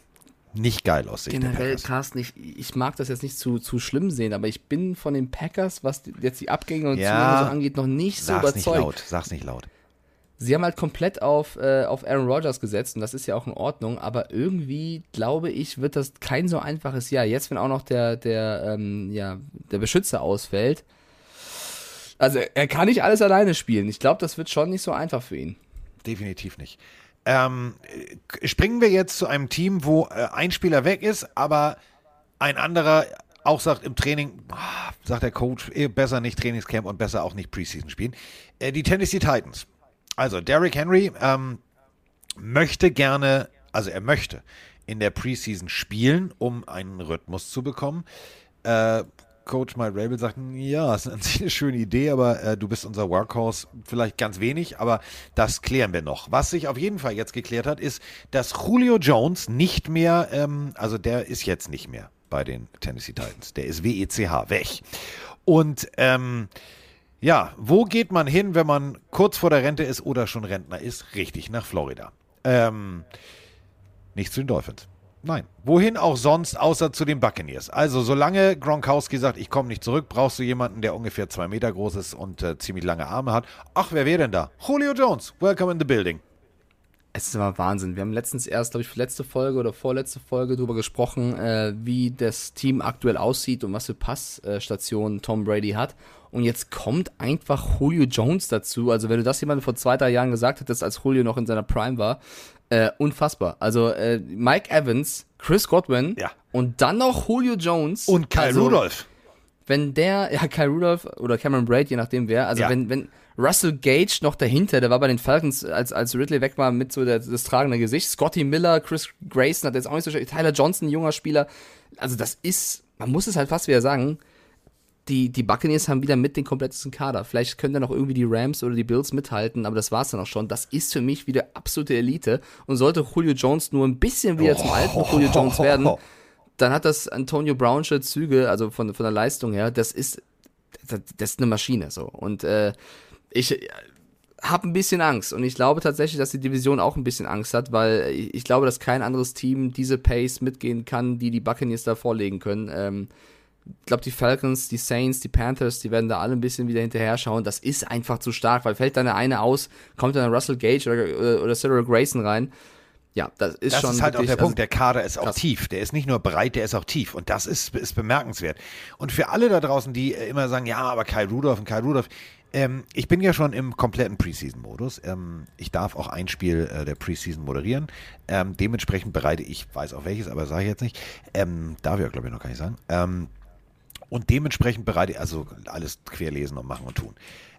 Nicht geil aus Sicht der Generell. Carsten, ich, ich mag das jetzt nicht zu, zu schlimm sehen, aber ich bin von den Packers, was jetzt die Abgänge und Ja. Zugänge so angeht, noch nicht so Sag's nicht überzeugt. laut. Sag's nicht laut. Sie haben halt komplett auf, äh, auf Aaron Rodgers gesetzt und das ist ja auch in Ordnung, aber irgendwie, glaube ich, wird das kein so einfaches Jahr. Jetzt, wenn auch noch der, der, ähm, ja, der Beschützer ausfällt. Also, er kann nicht alles alleine spielen. Ich glaube, das wird schon nicht so einfach für ihn. Definitiv nicht. Ähm, äh, springen wir jetzt zu einem Team, wo äh, ein Spieler weg ist, aber ein anderer auch sagt im Training, ah, sagt der Coach, eh, besser nicht Trainingscamp und besser auch nicht Preseason spielen. Äh, die Tennessee Titans. Also Derrick Henry ähm, möchte gerne, also er möchte in der Preseason spielen, um einen Rhythmus zu bekommen. Äh, Coach Mike Rabel sagt, ja, das ist eine schöne Idee, aber äh, du bist unser Workhorse, vielleicht ganz wenig, aber das klären wir noch. Was sich auf jeden Fall jetzt geklärt hat, ist, dass Julio Jones nicht mehr, ähm, also der ist jetzt nicht mehr bei den Tennessee Titans. Der ist WECH weg. Und ähm, ja, wo geht man hin, wenn man kurz vor der Rente ist oder schon Rentner ist? Richtig, nach Florida. Ähm, nicht zu den Dolphins. Nein. Wohin auch sonst, außer zu den Buccaneers. Also, solange Gronkowski sagt, ich komme nicht zurück, brauchst du jemanden, der ungefähr zwei Meter groß ist und äh, ziemlich lange Arme hat. Ach, wer wäre denn da? Julio Jones. Welcome in the building. Es ist immer Wahnsinn. Wir haben letztens erst, glaube ich, letzte Folge oder vorletzte Folge darüber gesprochen, äh, wie das Team aktuell aussieht und was für Passstationen Tom Brady hat. Und jetzt kommt einfach Julio Jones dazu. Also wenn du das jemandem vor zwei, drei Jahren gesagt hättest, als Julio noch in seiner Prime war, äh, unfassbar. Also äh, Mike Evans, Chris Godwin Ja. und dann noch Julio Jones. Und Kyle also, Rudolph. wenn der, ja, Kyle Rudolph oder Cameron Braid, je nachdem wer, also Ja. wenn, wenn Russell Gage noch dahinter, der war bei den Falcons, als, als Ridley weg war, mit so der, das tragende Gesicht, Scotty Miller, Chris Grayson hat jetzt auch nicht so schlecht, Tyler Johnson, junger Spieler, also das ist, man muss es halt fast wieder sagen, die, die Buccaneers haben wieder mit den komplettesten Kader. Vielleicht können da noch irgendwie die Rams oder die Bills mithalten, aber das war's dann auch schon. Das ist für mich wieder absolute Elite. Und sollte Julio Jones nur ein bisschen wieder zum alten Julio Jones werden, dann hat das Antonio Brownsche Züge, also von, von der Leistung her, das ist, das, das ist eine Maschine so. Und äh, ich habe ein bisschen Angst und ich glaube tatsächlich, dass die Division auch ein bisschen Angst hat, weil ich, ich glaube, dass kein anderes Team diese Pace mitgehen kann, die die Buccaneers da vorlegen können. Ähm, ich glaube, die Falcons, die Saints, die Panthers, die werden da alle ein bisschen wieder hinterher schauen. Das ist einfach zu stark, weil fällt dann der eine aus, kommt dann Russell Gage oder, oder, oder Cyril Grayson rein. Ja, das ist Das schon. ist halt auch wirklich, der Punkt. Also, Der Kader ist auch krass. tief. Der ist nicht nur breit, der ist auch tief. Und das ist, ist bemerkenswert. Und für alle da draußen, die äh, immer sagen, ja, aber Kai Rudolph und Kai Rudolph, ähm, ich bin ja schon im kompletten Preseason-Modus. Ähm, ich darf auch ein Spiel äh, der Preseason moderieren. Ähm, dementsprechend bereite ich, weiß auch welches, aber sage ich jetzt nicht. Ähm, darf ich ja, glaube ich, noch gar nicht sagen. Und dementsprechend bereite ich, also alles querlesen und machen und tun.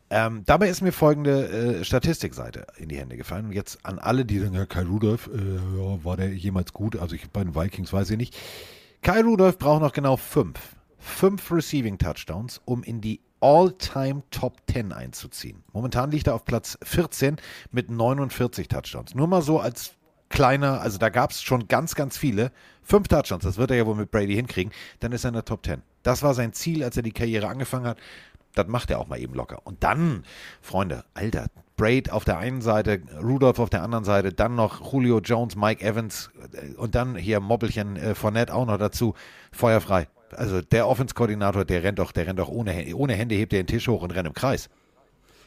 Ähm, dabei ist mir folgende äh, Statistikseite in die Hände gefallen. Jetzt an alle, die sagen, ja, Kai Rudolph, äh, war der jemals gut? Also ich bei den Vikings weiß ich nicht. Kai Rudolph braucht noch genau fünf. Fünf Receiving Touchdowns, um in die All-Time Top 10 einzuziehen. Momentan liegt er auf Platz 14 mit 49 Touchdowns. Nur mal so als kleiner, also da gab es schon ganz, ganz viele. Fünf Touchdowns, das wird er ja wohl mit Brady hinkriegen. Dann ist er in der Top 10. Das war sein Ziel, als er die Karriere angefangen hat. Das macht er auch mal eben locker. Und dann, Freunde, Alter, Braid auf der einen Seite, Rudolph auf der anderen Seite, dann noch Julio Jones, Mike Evans äh, und dann hier Mobbelchen äh, Fournette auch noch dazu. Feuerfrei. Also der Offense-Koordinator, der rennt doch, der rennt doch ohne, ohne Hände, hebt er den Tisch hoch und rennt im Kreis.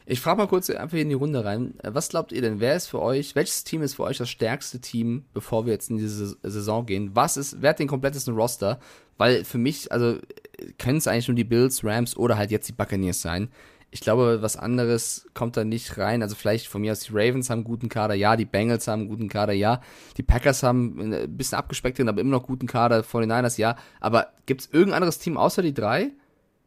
Ich frage mal kurz einfach in die Runde rein. Was glaubt ihr denn? Wer ist für euch, welches Team ist für euch das stärkste Team, bevor wir jetzt in diese Saison gehen? Was ist, wer hat den komplettesten Roster? Weil für mich, also können es eigentlich nur die Bills, Rams oder halt jetzt die Buccaneers sein. Ich glaube, was anderes kommt da nicht rein. Also vielleicht von mir aus die Ravens haben einen guten Kader, ja, die Bengals haben einen guten Kader, ja. Die Packers haben ein bisschen abgespeckt, aber immer noch guten Kader, 49ers, ja. Aber gibt es irgendein anderes Team außer die drei?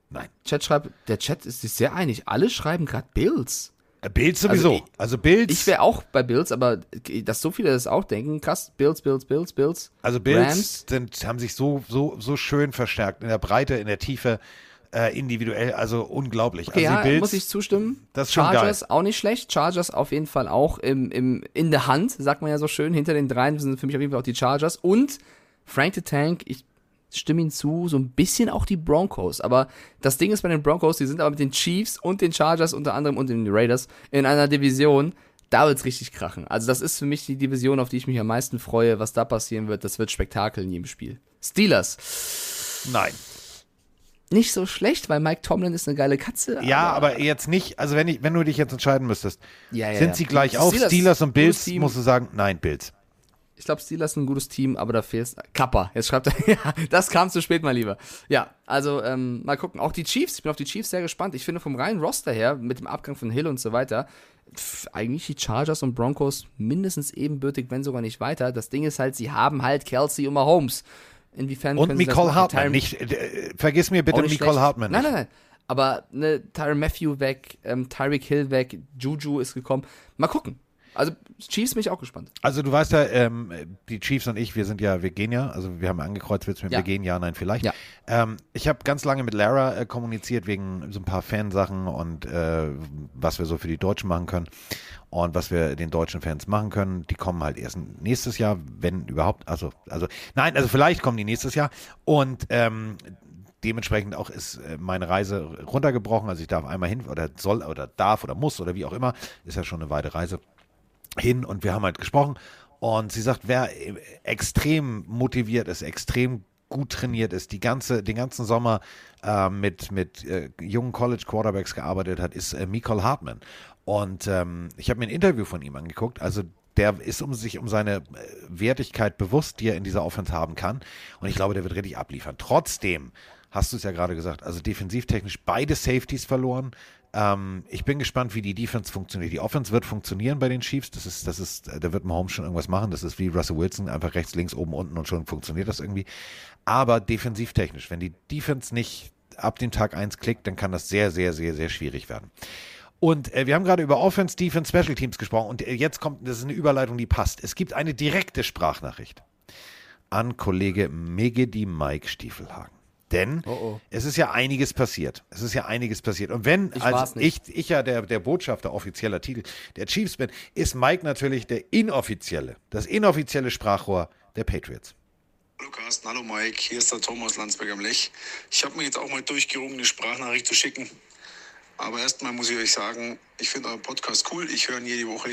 Nein. Chat schreibt, der Chat ist sich sehr einig. Alle schreiben gerade Bills. Äh, Bills sowieso. Also Also, Bills. Ich wäre auch bei Bills, aber dass so viele das auch denken, krass, Bills, Bills, Bills, Bills. Also Bills sind, haben sich so, so, so schön verstärkt in der Breite, in der Tiefe, äh, individuell, also unglaublich. Okay, also ja, Bills, muss ich zustimmen. Das ist schon Chargers auch nicht schlecht. Chargers auf jeden Fall auch im, im, in der Hand, sagt man ja so schön. Hinter den dreien sind für mich auf jeden Fall auch die Chargers. Und Frank the Tank, ich stimme ihm zu, so ein bisschen auch die Broncos. Aber das Ding ist bei den Broncos, die sind aber mit den Chiefs und den Chargers unter anderem und den Raiders in einer Division. Da wird's richtig krachen. Also das ist für mich die Division, auf die ich mich am meisten freue. Was da passieren wird, das wird Spektakel in jedem Spiel. Steelers. nein. Nicht so schlecht, weil Mike Tomlin ist eine geile Katze. Ja, aber jetzt nicht, also wenn, ich, wenn du dich jetzt entscheiden müsstest, Ja, ja, sind ja. sie gleich auf, Steelers, Steelers und Bills, musst du sagen, nein, Bills. Ich glaube, Steelers sind ein gutes Team, aber da fehlt Kappa. Jetzt schreibt er, ja, das kam zu spät, mein Lieber. Ja, also ähm, mal gucken. Auch die Chiefs, ich bin auf die Chiefs sehr gespannt. Ich finde vom reinen Roster her, mit dem Abgang von Hill und so weiter, pf, eigentlich die Chargers und Broncos mindestens ebenbürtig, wenn sogar nicht weiter. Das Ding ist halt, sie haben halt Kelsey und Mahomes. Inwiefern Und Nicole machen? Hartman. Tyron- Nicht, äh, vergiss mir bitte nicht Nicole schlecht. Hartman Nein, nicht. nein, nein. Aber ne, Tyron Matthew weg, ähm, Tyreek Hill weg, Juju ist gekommen. Mal gucken. Also Chiefs bin ich auch gespannt. Also du weißt ja, ähm, die Chiefs und ich, wir sind ja, wir gehen ja, also wir haben angekreuzt, willst du mit Ja. wir gehen, ja, nein, vielleicht. Ja. Ähm, ich habe ganz lange mit Lara äh, kommuniziert wegen so ein paar Fansachen und äh, was wir so für die Deutschen machen können und was wir den deutschen Fans machen können. Die kommen halt erst nächstes Jahr, wenn überhaupt, also, also, nein, also vielleicht kommen die nächstes Jahr und ähm, dementsprechend auch ist äh, meine Reise runtergebrochen. Also ich darf einmal hin oder soll oder darf oder muss oder wie auch immer. Ist ja schon eine weite Reise hin und wir haben halt gesprochen und sie sagt, wer äh, extrem motiviert ist, extrem gut trainiert ist, die ganze, den ganzen Sommer äh, mit, mit äh, jungen College Quarterbacks gearbeitet hat, ist äh, Michael Hartman. Und ähm, ich habe mir ein Interview von ihm angeguckt. Also der ist um sich um seine äh, Wertigkeit bewusst, die er in dieser Offense haben kann. Und ich glaube, der wird richtig abliefern. Trotzdem hast du es ja gerade gesagt, also defensivtechnisch beide Safeties verloren. Ähm, ich bin gespannt, wie die Defense funktioniert. Die Offense wird funktionieren bei den Chiefs. Das ist, das ist, da wird Mahomes schon irgendwas machen. Das ist wie Russell Wilson, einfach rechts, links, oben, unten und schon funktioniert das irgendwie. Aber defensivtechnisch, wenn die Defense nicht ab dem Tag 1 klickt, dann kann das sehr, sehr, sehr, sehr schwierig werden. Und äh, wir haben gerade über Offense, Defense, Special Teams gesprochen und äh, jetzt kommt, das ist eine Überleitung, die passt. Es gibt eine direkte Sprachnachricht an Kollege Megedi Mike Stiefelhagen. Denn Oh, es ist ja einiges passiert. Es ist ja einiges passiert. Und wenn, Ich als war's ich, ich ja der, der Botschafter, offizieller Titel der Chiefs bin, ist Mike natürlich der inoffizielle, das inoffizielle Sprachrohr der Patriots. Hallo Carsten, hallo Mike, hier ist der Thomas Landsberg am Lech. Ich habe mir jetzt auch mal durchgerungen, eine Sprachnachricht zu schicken. Aber erstmal muss ich euch sagen, ich finde euren Podcast cool. Ich höre ihn jede Woche.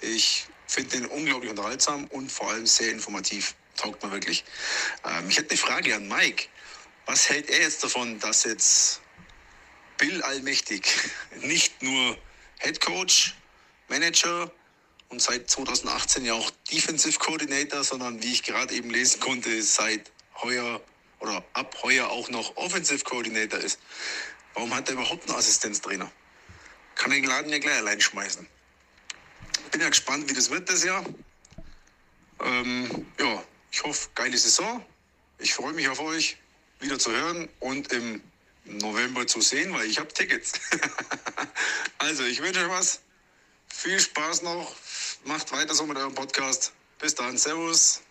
Ich finde den unglaublich unterhaltsam und vor allem sehr informativ. Taugt mir wirklich. Ähm, ich hätte eine Frage an Mike. Was hält er jetzt davon, dass jetzt Bill Allmächtig nicht nur Head Coach, Manager und seit 2018 ja auch Defensive Coordinator, sondern wie ich gerade eben lesen konnte, seit heuer oder ab heuer auch noch Offensive Coordinator ist. Warum hat er überhaupt einen Assistenztrainer? Kann den Laden ja gleich allein schmeißen. Bin ja gespannt, wie das wird das Jahr. Ähm, ja, ich hoffe, geile Saison. Ich freue mich auf euch, wieder zu hören und im November zu sehen, weil ich habe Tickets. also, ich wünsche euch was. Viel Spaß noch. Macht weiter so mit eurem Podcast. Bis dann. Servus.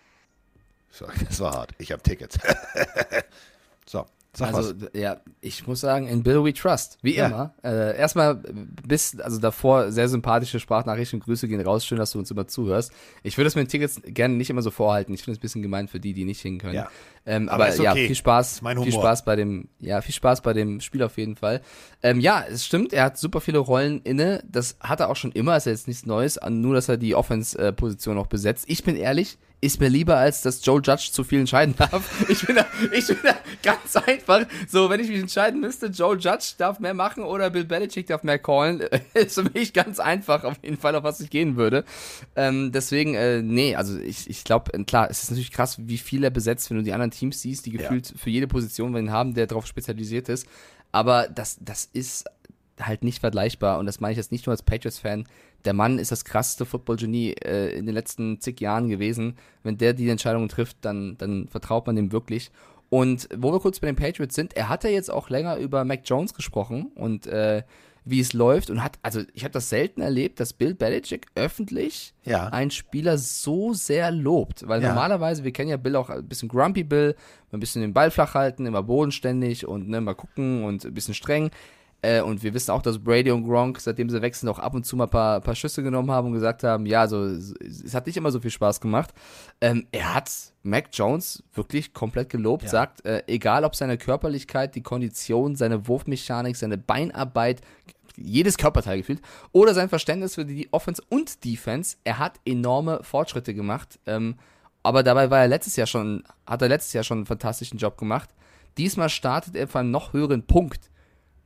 So, das war hart. Ich habe Tickets. so, sag Also, was. ja, ich muss sagen, in Bill we trust. Wie Ja. immer. Äh, erstmal bis, also davor sehr sympathische Sprachnachrichten. Grüße gehen raus. Schön, dass du uns immer zuhörst. Ich würde es mit den Tickets gerne nicht immer so vorhalten. Ich finde es ein bisschen gemein für die, die nicht hin können. Ja. Ähm, Aber aber ist ja, okay. viel Spaß. Viel. Spaß bei dem, ja, viel Spaß bei dem Spiel auf jeden Fall. Ähm, ja, es stimmt, er hat super viele Rollen inne. Das hat er auch schon immer, ist ja jetzt nichts Neues, nur dass er die Offense-Position noch besetzt. Ich bin ehrlich, ist mir lieber, als dass Joe Judge zu viel entscheiden darf. Ich bin da, ich bin da ganz einfach, so, wenn ich mich entscheiden müsste, Joe Judge darf mehr machen oder Bill Belichick darf mehr callen, ist für mich ganz einfach, auf jeden Fall, auf was ich gehen würde. Ähm, deswegen, äh, nee, also ich, ich glaube, klar, es ist natürlich krass, wie viel er besetzt, wenn du die anderen Teams siehst, die gefühlt für jede Position wenn haben, der darauf spezialisiert ist. Aber das, das ist halt nicht vergleichbar. Und das meine ich jetzt nicht nur als Patriots-Fan. Der Mann ist das krasseste Football-Genie äh, in den letzten zig Jahren gewesen. Wenn der die Entscheidungen trifft, dann, dann vertraut man dem wirklich. Und wo wir kurz bei den Patriots sind, er hat ja jetzt auch länger über Mac Jones gesprochen und äh, wie es läuft und hat, also ich habe das selten erlebt, dass Bill Belichick öffentlich Ja. einen Spieler so sehr lobt. Weil Ja. normalerweise, wir kennen ja Bill auch ein bisschen Grumpy Bill, ein bisschen den Ball flach halten, immer bodenständig und ne, mal gucken und ein bisschen streng. Äh, und wir wissen auch, dass Brady und Gronk, seitdem sie wechseln, auch ab und zu mal ein paar, paar Schüsse genommen haben und gesagt haben, ja, also es hat nicht immer so viel Spaß gemacht. Ähm, er hat Mac Jones wirklich komplett gelobt, sagt, äh, egal ob seine Körperlichkeit, die Kondition, seine Wurfmechanik, seine Beinarbeit, jedes Körperteil gefühlt, oder sein Verständnis für die Offense und Defense, er hat enorme Fortschritte gemacht. Ähm, aber dabei war er letztes Jahr schon, hat er letztes Jahr schon einen fantastischen Job gemacht. Diesmal startet er von einem noch höheren Punkt.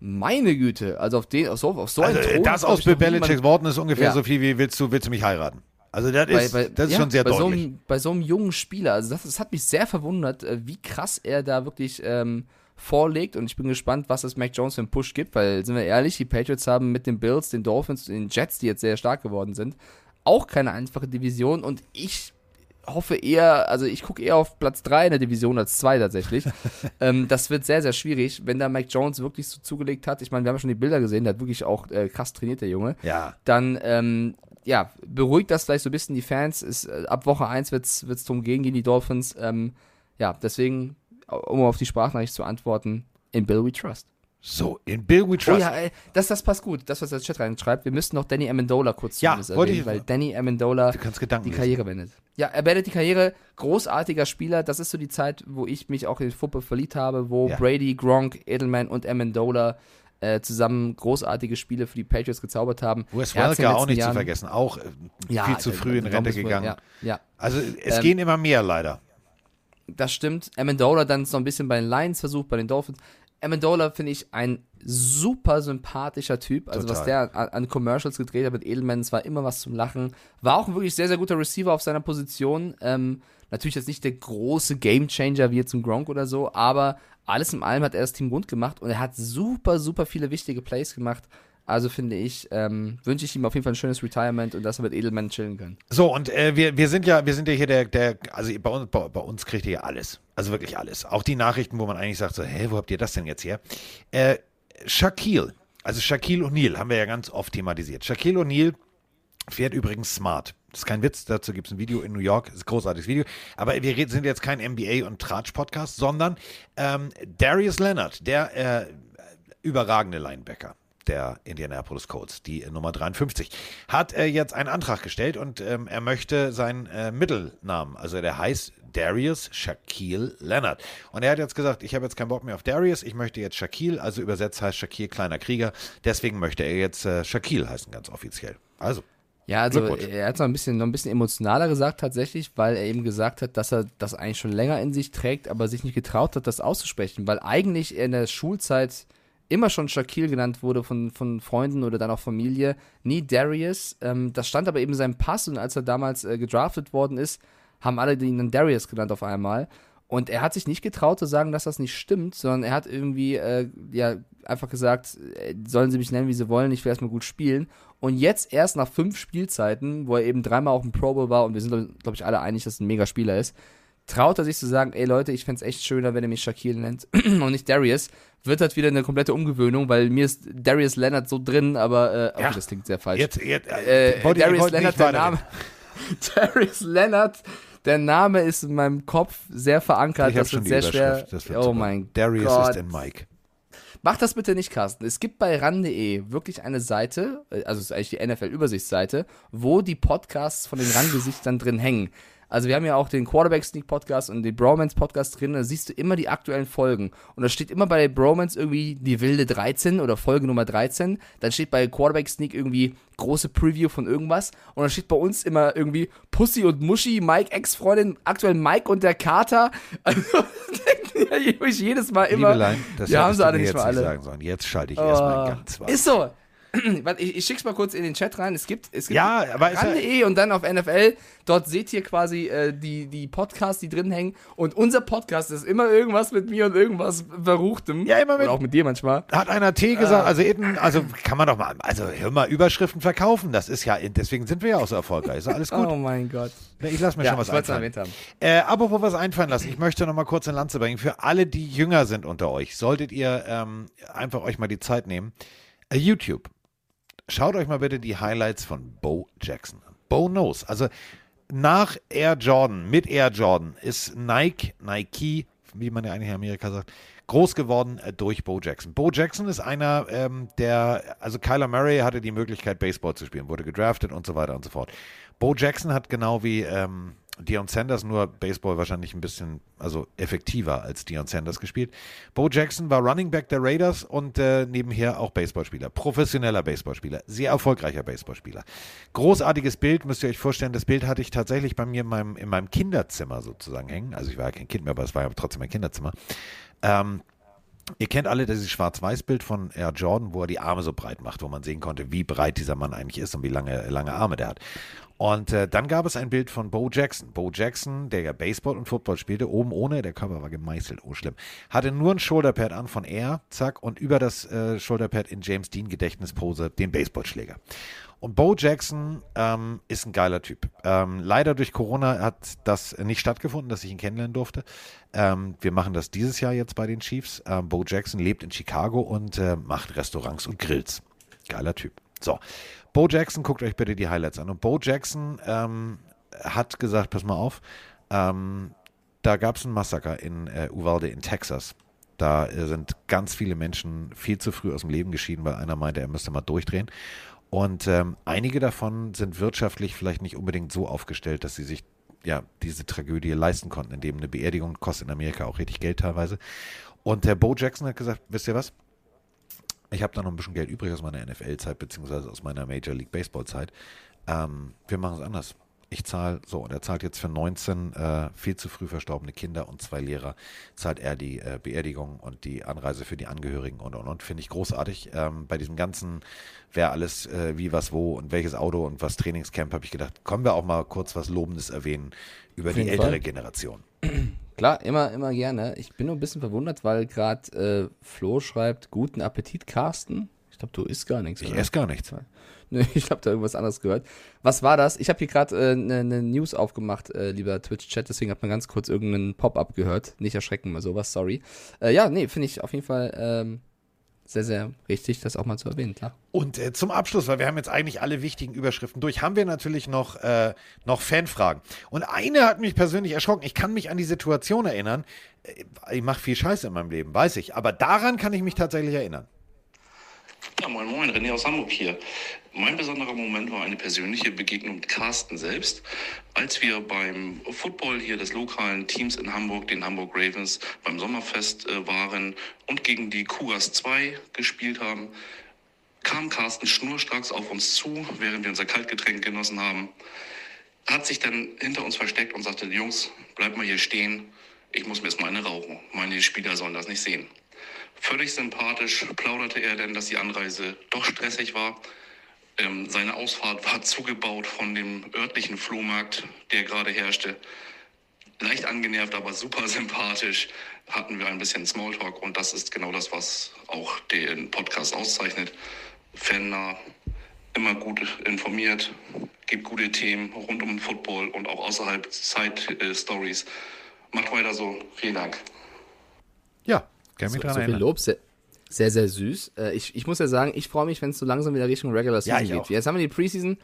Meine Güte, also auf den, auf so, auf so Also, einen äh, Thron das aus Bill Belichicks Worten ist ungefähr Ja. so viel wie willst du, willst du mich heiraten? Also das bei, ist, bei, das ist ja, schon sehr bei So deutlich. einem, bei so einem jungen Spieler, also das, das hat mich sehr verwundert, äh, wie krass er da wirklich ähm, vorlegt und ich bin gespannt, was es Mac Jones für einen Push gibt, weil, sind wir ehrlich, die Patriots haben mit den Bills, den Dolphins, den Jets, die jetzt sehr stark geworden sind, auch keine einfache Division und ich hoffe eher, also ich gucke eher auf Platz 3 in der Division als 2 tatsächlich. ähm, das wird sehr, sehr schwierig, wenn da Mac Jones wirklich so zugelegt hat. Ich meine, wir haben schon die Bilder gesehen, der hat wirklich auch äh, krass trainiert, der Junge Ja. dann ähm, ja, beruhigt das vielleicht so ein bisschen die Fans. Ist, äh, ab Woche 1 wird es drum gehen gegen die Dolphins. Ähm, ja, deswegen, um auf die Sprachnachricht zu antworten, in Bill we trust. So, in Bill We Oh Trust. ja, ey, das, das passt gut, das, was der Chat reinschreibt. Wir müssten noch Danny Amendola kurz Ja, erwähnen, ich- weil Danny Amendola die lesen. Karriere beendet. Ja, er beendet die Karriere, großartiger Spieler. Das ist so die Zeit, wo ich mich auch in Football verliebt habe, wo Ja. Brady, Gronk, Edelman und Amendola äh, zusammen großartige Spiele für die Patriots gezaubert haben. Wes Er in den Welker auch nicht zu Jahren- vergessen, auch äh, Ja, viel zu äh, früh in Tom Rente gegangen. Ja, ja. Also es Ähm, gehen immer mehr leider. Das stimmt. Amendola dann noch ein bisschen bei den Lions versucht, bei den Dolphins. Amendola finde ich ein super sympathischer Typ. Also was Total. der an, an Commercials gedreht hat mit Edelman, es war immer was zum Lachen. War auch ein wirklich sehr, sehr guter Receiver auf seiner Position. Ähm, natürlich jetzt nicht der große Gamechanger wie jetzt im Gronk oder so, aber alles in allem hat er das Team rund gemacht und er hat super, super viele wichtige Plays gemacht. Also finde ich, ähm, wünsche ich ihm auf jeden Fall ein schönes Retirement und dass er mit Edelman chillen kann. So, und äh, wir, wir sind ja, wir sind ja hier der, der also bei uns, bei, bei uns kriegt ihr ja alles. Also wirklich alles. Auch die Nachrichten, wo man eigentlich sagt, so, hä, wo habt ihr das denn jetzt her? Äh, Shaquille, also Shaquille O'Neal haben wir ja ganz oft thematisiert. Shaquille O'Neal fährt übrigens smart. Das ist kein Witz, dazu gibt es ein Video in New York, das ist ein großartiges Video. Aber wir sind jetzt kein NBA- und Tratsch-Podcast, sondern ähm, Darius Leonard, der äh, überragende Linebacker der Indianapolis Colts, die Nummer 53, hat äh, jetzt einen Antrag gestellt und ähm, er möchte seinen äh, Mittelnamen, also der heißt Darius Shaquille Leonard. Und er hat jetzt gesagt, ich habe jetzt keinen Bock mehr auf Darius, ich möchte jetzt Shaquille, also übersetzt heißt Shaquille kleiner Krieger, deswegen möchte er jetzt äh, Shaquille heißen, ganz offiziell. Also, Ja, also er hat es noch ein bisschen, noch ein bisschen emotionaler gesagt tatsächlich, weil er eben gesagt hat, dass er das eigentlich schon länger in sich trägt, aber sich nicht getraut hat, das auszusprechen, weil eigentlich in der Schulzeit immer schon Shaquille genannt wurde von, von Freunden oder dann auch Familie, nie Darius. Ähm, das stand aber eben in seinem Pass und als er damals äh, gedraftet worden ist, haben alle ihn dann Darius genannt auf einmal. Und er hat sich nicht getraut zu sagen, dass das nicht stimmt, sondern er hat irgendwie äh, ja, einfach gesagt, äh, sollen sie mich nennen, wie sie wollen, ich will erstmal gut spielen. Und jetzt erst nach fünf Spielzeiten, wo er eben dreimal auch im Pro Bowl war und wir sind, glaube ich, alle einig, dass er ein mega Spieler ist, traut er sich zu sagen, ey Leute, ich fände es echt schöner, wenn ihr mich Shaquille nennt und nicht Darius. Wird halt wieder eine komplette Umgewöhnung, weil mir ist Darius Leonard so drin, aber äh, Ja. okay, das klingt sehr falsch. Jetzt, jetzt äh, ich- Darius Leonard, der. Name. Darius Leonard, der Name ist in meinem Kopf sehr verankert. Ich habe das schon wird die sehr schwer. Das wird oh super. mein Darius Gott. ist in Mike. Mach das bitte nicht, Carsten. Es gibt bei ran.de wirklich eine Seite, äh, also es ist eigentlich die NFL-Übersichtsseite, wo die Podcasts von den Ran-Gesichtern drin hängen. Also wir haben ja auch den Quarterback Sneak Podcast und den Bromance Podcast drin, da siehst du immer die aktuellen Folgen. Und da steht immer bei Bromance irgendwie die wilde 13 oder Folge Nummer 13. Dann steht bei Quarterback Sneak irgendwie große Preview von irgendwas. Und dann steht bei uns immer irgendwie Pussy und Muschi, Mike Ex-Freundin, aktuell Mike und der Kater. Also denken ja ich jedes Mal immer. Liebelein, das wir haben sie alle nicht mal alle. sagen sollen. Jetzt schalte ich erstmal ganz warm. Ist so. Warte, ich, ich schick's mal kurz in den Chat rein. Es gibt, es gibt Ja, aber ist ja- ran.de und dann auf NFL. Dort seht ihr quasi äh, die, die Podcasts, die drin hängen. Und unser Podcast ist immer irgendwas mit mir und irgendwas Verruchtem. Ja, immer mit- Oder auch mit dir manchmal. Hat einer T gesagt, also, eben, also kann man doch mal, also hör mal, Überschriften verkaufen, das ist ja, deswegen sind wir ja auch so erfolgreich, ist alles gut. Oh mein Gott. Ich lasse mir Ja, schon was einfallen. erwähnt haben. Äh, apropos was einfallen lassen, ich möchte noch mal kurz eine Lanze bringen. Für alle, die jünger sind unter euch, solltet ihr ähm, einfach euch mal die Zeit nehmen. Äh, YouTube. Schaut euch mal bitte die Highlights von Bo Jackson an. Bo knows. Also nach Air Jordan, mit Air Jordan, ist Nike, Nike, wie man ja eigentlich in Amerika sagt, groß geworden äh, durch Bo Jackson. Bo Jackson ist einer, ähm, der, also Kyler Murray hatte die Möglichkeit, Baseball zu spielen, wurde gedraftet und so weiter und so fort. Bo Jackson hat genau wie ähm, Deion Sanders nur Baseball wahrscheinlich ein bisschen, also effektiver als Deion Sanders gespielt. Bo Jackson war Running Back der Raiders und äh, nebenher auch Baseballspieler. Professioneller Baseballspieler. Sehr erfolgreicher Baseballspieler. Großartiges Bild, müsst ihr euch vorstellen. Das Bild hatte ich tatsächlich bei mir in meinem, in meinem Kinderzimmer sozusagen hängen. Also ich war ja kein Kind mehr, aber es war ja trotzdem mein Kinderzimmer. Ähm, Ihr kennt alle dieses Schwarz-Weiß-Bild von Air Jordan, wo er die Arme so breit macht, wo man sehen konnte, wie breit dieser Mann eigentlich ist und wie lange, lange Arme der hat. Und äh, dann gab es ein Bild von Bo Jackson. Bo Jackson, der ja Baseball und Football spielte, oben ohne, der Körper war gemeißelt, oh schlimm. Hatte nur ein Shoulderpad an von Air, zack, und über das äh, Shoulderpad in James Dean Gedächtnispose den Baseballschläger. Und Bo Jackson ähm, ist ein geiler Typ. Ähm, leider durch Corona hat das nicht stattgefunden, dass ich ihn kennenlernen durfte. Ähm, wir machen das dieses Jahr jetzt bei den Chiefs. Ähm, Bo Jackson lebt in Chicago und äh, macht Restaurants und Grills. Geiler Typ. So, Bo Jackson, guckt euch bitte die Highlights an. Und Bo Jackson ähm, hat gesagt, pass mal auf, ähm, da gab es ein Massaker in äh, Uvalde in Texas. Da äh, sind ganz viele Menschen viel zu früh aus dem Leben geschieden, weil einer meinte, er müsste mal durchdrehen. Und ähm, einige davon sind wirtschaftlich vielleicht nicht unbedingt so aufgestellt, dass sie sich ja diese Tragödie leisten konnten, indem eine Beerdigung kostet in Amerika auch richtig Geld teilweise. Und der Bo Jackson hat gesagt, wisst ihr was? Ich habe da noch ein bisschen Geld übrig aus meiner NFL-Zeit, beziehungsweise aus meiner Major League Baseball-Zeit. Ähm, wir machen es anders. Ich zahle, so, und er zahlt jetzt für 19 äh, viel zu früh verstorbene Kinder und zwei Lehrer, zahlt er die äh, Beerdigung und die Anreise für die Angehörigen und, und, und. Finde ich großartig. Ähm, bei diesem ganzen, wer alles, äh, wie, was, wo und welches Auto und was Trainingscamp, habe ich gedacht, können wir auch mal kurz was Lobendes erwähnen über Auf die ältere Fall. Generation. Klar, immer, immer gerne. Ich bin nur ein bisschen verwundert, weil gerade äh, Flo schreibt, guten Appetit, Carsten. Ich glaube, du isst gar nichts. Ich oder? esse gar nichts. Nee, ich habe da irgendwas anderes gehört. Was war das? Ich habe hier gerade eine äh, ne- ne News aufgemacht, äh, lieber Twitch-Chat, deswegen hat man ganz kurz irgendeinen Pop-up gehört. Nicht erschrecken mal sowas, sorry. Äh, ja, nee, finde ich auf jeden Fall ähm, sehr, sehr richtig, das auch mal zu erwähnen, klar. Und äh, zum Abschluss, weil wir haben jetzt eigentlich alle wichtigen Überschriften durch, haben wir natürlich noch, äh, noch Fanfragen. Und eine hat mich persönlich erschrocken. Ich kann mich an die Situation erinnern. Äh, Ich mache viel Scheiße in meinem Leben, weiß ich. Aber daran kann ich mich tatsächlich erinnern. Ja, moin moin, René aus Hamburg hier. Mein besonderer Moment war eine persönliche Begegnung mit Carsten selbst, als wir beim Football hier des lokalen Teams in Hamburg, den Hamburg Ravens, beim Sommerfest äh, waren und gegen die Cougars 2 gespielt haben, kam Carsten schnurstracks auf uns zu, während wir unser Kaltgetränk genossen haben, hat sich dann hinter uns versteckt und sagte, Jungs, bleibt mal hier stehen, ich muss mir jetzt mal eine rauchen. Meine Spieler sollen das nicht sehen. Völlig sympathisch plauderte er denn, dass die Anreise doch stressig war. Ähm, seine Ausfahrt war zugebaut von dem örtlichen Flohmarkt, der gerade herrschte. Leicht angenervt, aber super sympathisch hatten wir ein bisschen Smalltalk und das ist genau das, was auch den Podcast auszeichnet. Fannah, immer gut informiert, gibt gute Themen rund um Football und auch außerhalb Side-Stories. Macht weiter so. Vielen Dank. Ja, kann mich So, dran so viel. Lob, sehr, sehr, sehr süß. Äh, ich, ich muss ja sagen, ich freue mich, wenn es so langsam wieder Richtung Regular Ja, Season ich geht. auch. Jetzt haben wir die Preseason.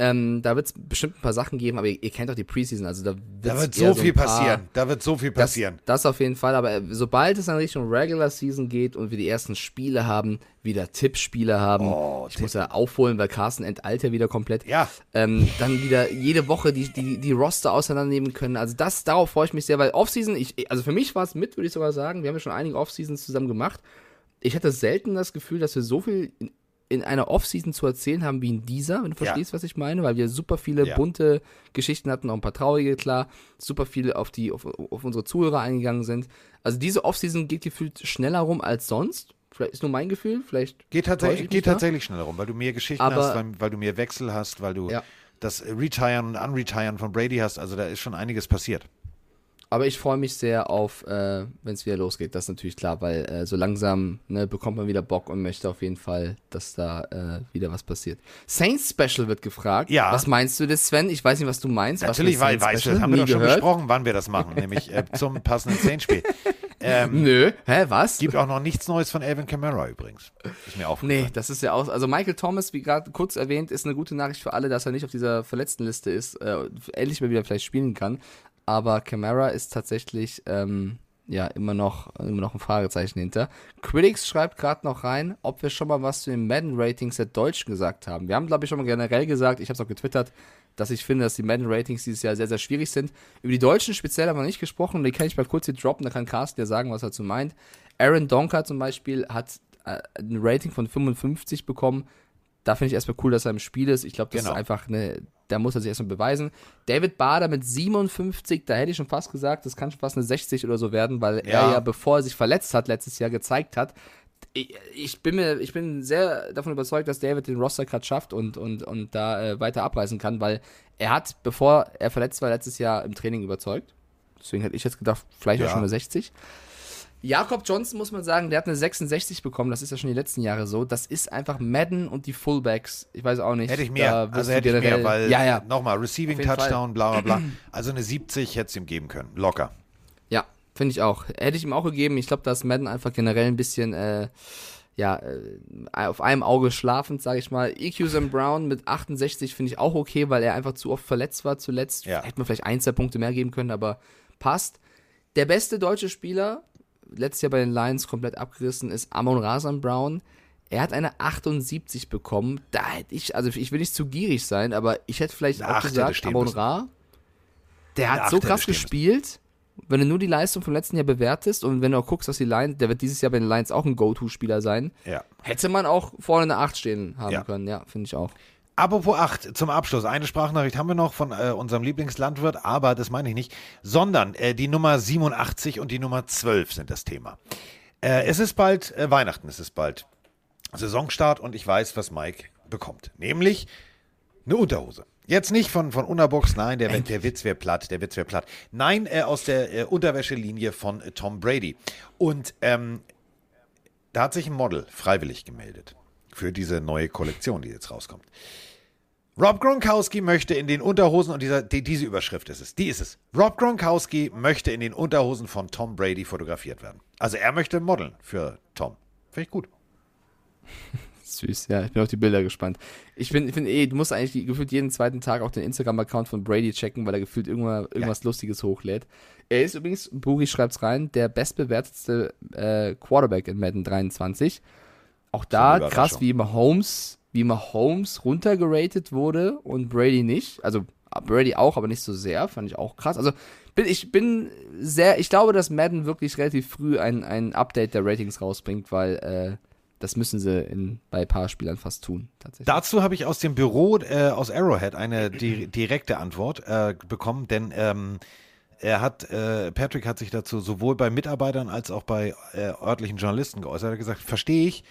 Ähm, da wird es bestimmt ein paar Sachen geben, aber ihr, ihr kennt doch die Preseason, also da, Da wird so viel paar- passieren. Da wird so viel Das, passieren. das auf jeden Fall, aber äh, sobald es dann Richtung Regular Season geht und wir die ersten Spiele haben, wieder Tippspiele haben, Oh, ich muss ja aufholen, weil Carsten enteilt wieder komplett. Ja. Ähm, dann wieder jede Woche die, die, die Roster auseinandernehmen können. Also das, darauf freue ich mich sehr, weil Offseason, ich, also für mich war es mit, würde ich sogar sagen, wir haben ja schon einige Offseasons zusammen gemacht. Ich hatte selten das Gefühl, dass wir so viel in, in einer Offseason zu erzählen haben wie in dieser, wenn du Ja. verstehst, was ich meine, weil wir super viele Ja. bunte Geschichten hatten, auch ein paar traurige, klar, super viele auf die, auf, auf unsere Zuhörer eingegangen sind. Also diese Offseason geht gefühlt schneller rum als sonst. Vielleicht ist nur mein Gefühl, vielleicht. Geht, tatsächlich, geht tatsächlich schneller rum, weil du mehr Geschichten Aber- hast, weil, weil du mehr Wechsel hast, weil du Ja. das Retiren und Unretiren von Brady hast. Also da ist schon einiges passiert. Aber ich freue mich sehr auf, äh, wenn es wieder losgeht. Das ist natürlich klar, weil äh, so langsam ne, bekommt man wieder Bock und möchte auf jeden Fall, dass da äh, wieder was passiert. Saints Special wird gefragt. Ja. Was meinst du das, Sven? Ich weiß nicht, was du meinst. Natürlich, was Special? das haben wir doch schon gehört. besprochen, wann wir das machen, nämlich äh, zum passenden Saints-Spiel. Ähm, Nö, hä, was? gibt auch noch nichts Neues von Alvin Kamara übrigens. Ist mir aufgefallen. Nee, das ist ja auch. Also Michael Thomas, wie gerade kurz erwähnt, ist eine gute Nachricht für alle, dass er nicht auf dieser verletzten Liste ist, äh, endlich mal wieder vielleicht spielen kann. Aber Camara ist tatsächlich ähm, ja immer noch, immer noch ein Fragezeichen hinter. Critics schreibt gerade noch rein, ob wir schon mal was zu den Madden-Ratings der Deutschen gesagt haben. Wir haben, glaube ich, schon mal generell gesagt, ich habe es auch getwittert, dass ich finde, dass die Madden-Ratings dieses Jahr sehr, sehr schwierig sind. Über die Deutschen speziell haben wir nicht gesprochen, die kann ich mal kurz hier droppen, da kann Carsten ja sagen, was er dazu meint. Aaron Donker zum Beispiel hat äh, ein Rating von 55 bekommen. Da finde ich erstmal cool, dass er im Spiel ist. Ich glaube, das Genau. ist einfach eine, da muss er sich erstmal beweisen. David Bader mit 57, da hätte ich schon fast gesagt, das kann schon fast eine 60 oder so werden, weil er Ja. ja, bevor er sich verletzt hat, letztes Jahr gezeigt hat. Ich, ich bin mir, ich bin sehr davon überzeugt, dass David den Roster gerade schafft und, und, und da äh, weiter abreißen kann, weil er hat, bevor er verletzt war, letztes Jahr im Training überzeugt. Deswegen hätte ich jetzt gedacht, vielleicht Ja. auch schon eine 60. Jakob Johnson muss man sagen, der hat eine 66 bekommen, das ist ja schon die letzten Jahre so. Das ist einfach Madden und die Fullbacks. Ich weiß auch nicht. Hätte ich mehr, also hätte ich mehr, weil Ja, ja. nochmal, Receiving Touchdown, bla bla bla. Also eine 70 hätte es ihm geben können. Locker. Ja, finde ich auch. Hätte ich ihm auch gegeben. Ich glaube, dass Madden einfach generell ein bisschen, äh, ja, äh, auf einem Auge schlafend, sage ich mal. EQ Sam Brown mit 68 finde ich auch okay, weil er einfach zu oft verletzt war zuletzt. Ja. Hätte man vielleicht ein, zwei Punkte mehr geben können, aber passt. Der beste deutsche Spieler, letztes Jahr bei den Lions komplett abgerissen, ist Amon Rasan Brown. Er hat eine 78 bekommen. Da hätte ich, also ich will nicht zu gierig sein, aber ich hätte vielleicht auch gesagt, Amon. Ra, der hat so krass gespielt. Wenn du nur die Leistung vom letzten Jahr bewertest und wenn du auch guckst, was die Lions, der wird dieses Jahr bei den Lions auch ein Go-To-Spieler sein, Ja. hätte man auch vorne eine 8 stehen haben Ja. können. Ja, finde ich auch. Apropos 8, zum Abschluss. Eine Sprachnachricht haben wir noch von äh, unserem Lieblingslandwirt, aber das meine ich nicht, sondern äh, die Nummer 87 und die Nummer 12 sind das Thema. Äh, es ist bald äh, Weihnachten, es ist bald Saisonstart und ich weiß, was Mike bekommt. Nämlich eine Unterhose. Jetzt nicht von, von Unabox, nein, der, der Witz wäre platt, der Witz wäre platt. Nein, äh, aus der äh, Unterwäschelinie von Tom Brady. Und ähm, da hat sich ein Model freiwillig gemeldet für diese neue Kollektion, die jetzt rauskommt. Rob Gronkowski möchte in den Unterhosen, und dieser, die, diese Überschrift ist es, die ist es. Rob Gronkowski möchte in den Unterhosen von Tom Brady fotografiert werden. Also er möchte modeln für Tom. Finde ich gut. Süß, ja, ich bin auf die Bilder gespannt. Ich finde, ich eh, du musst eigentlich gefühlt jeden zweiten Tag auch den Instagram-Account von Brady checken, weil er gefühlt irgendwann, irgendwas Lustiges hochlädt. Er ist übrigens, Buri schreibt's rein, der bestbewertetste äh, Quarterback in Madden 23. Auch da krass, wie Mahomes, wie Mahomes runtergeratet wurde und Brady nicht. Also Brady auch, aber nicht so sehr, fand ich auch krass. Also bin, ich bin sehr, ich glaube, dass Madden wirklich relativ früh ein, ein Update der Ratings rausbringt, weil äh, das müssen sie in, bei ein paar Spielern fast tun, tatsächlich. Dazu habe ich aus dem Büro äh, aus Arrowhead eine di direkte Antwort äh, bekommen, denn ähm, Er hat, äh, Patrick hat sich dazu sowohl bei Mitarbeitern als auch bei äh, örtlichen Journalisten geäußert. Er hat gesagt, verstehe ich.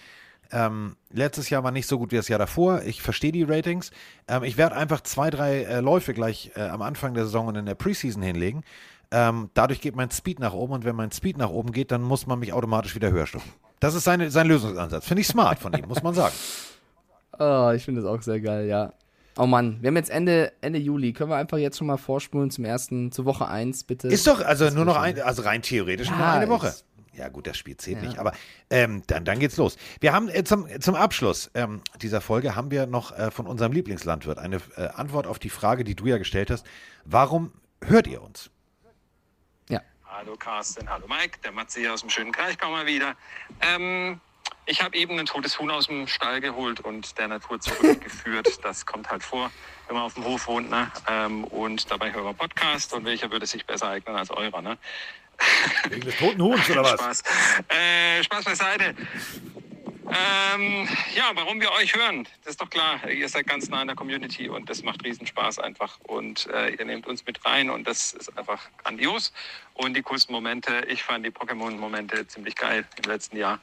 Ähm, letztes Jahr war nicht so gut wie das Jahr davor. Ich verstehe die Ratings. Ähm, ich werde einfach zwei, drei äh, Läufe gleich äh, am Anfang der Saison und in der Preseason hinlegen. Ähm, dadurch geht mein Speed nach oben und wenn mein Speed nach oben geht, dann muss man mich automatisch wieder höher stufen. Das ist seine, sein Lösungsansatz. Finde ich smart von ihm, muss man sagen. Oh, ich finde das auch sehr geil, ja. Oh Mann, wir haben jetzt Ende, Ende Juli. Können wir einfach jetzt schon mal vorspulen zum ersten, zur Woche 1, bitte? Ist doch also nur noch ein, also rein theoretisch nur Ja, eine Woche. ist- Ja, gut, das Spiel zählt Ja. nicht, aber ähm, dann, dann geht's los. Wir haben äh, zum, zum Abschluss ähm, dieser Folge haben wir noch äh, von unserem Lieblingslandwirt eine äh, Antwort auf die Frage, die du ja gestellt hast. Warum hört ihr uns? Ja. Hallo Carsten, hallo Mike, der Matze hier aus dem schönen Kraichgau mal wieder. Ähm, ich habe eben ein totes Huhn aus dem Stall geholt und der Natur zurückgeführt. Das kommt halt vor, wenn man auf dem Hof wohnt. Ne? Ähm, und dabei hören wir Podcast und welcher würde sich besser eignen als eurer? Ne? Wegen des toten Huhns oder was? Spaß. Äh, Spaß beiseite. Ähm, ja, warum wir euch hören, das ist doch klar. Ihr seid ganz nah in der Community und das macht riesen Spaß einfach. Und äh, ihr nehmt uns mit rein und das ist einfach grandios. Und die coolsten Momente, ich fand die Pokémon-Momente ziemlich geil im letzten Jahr.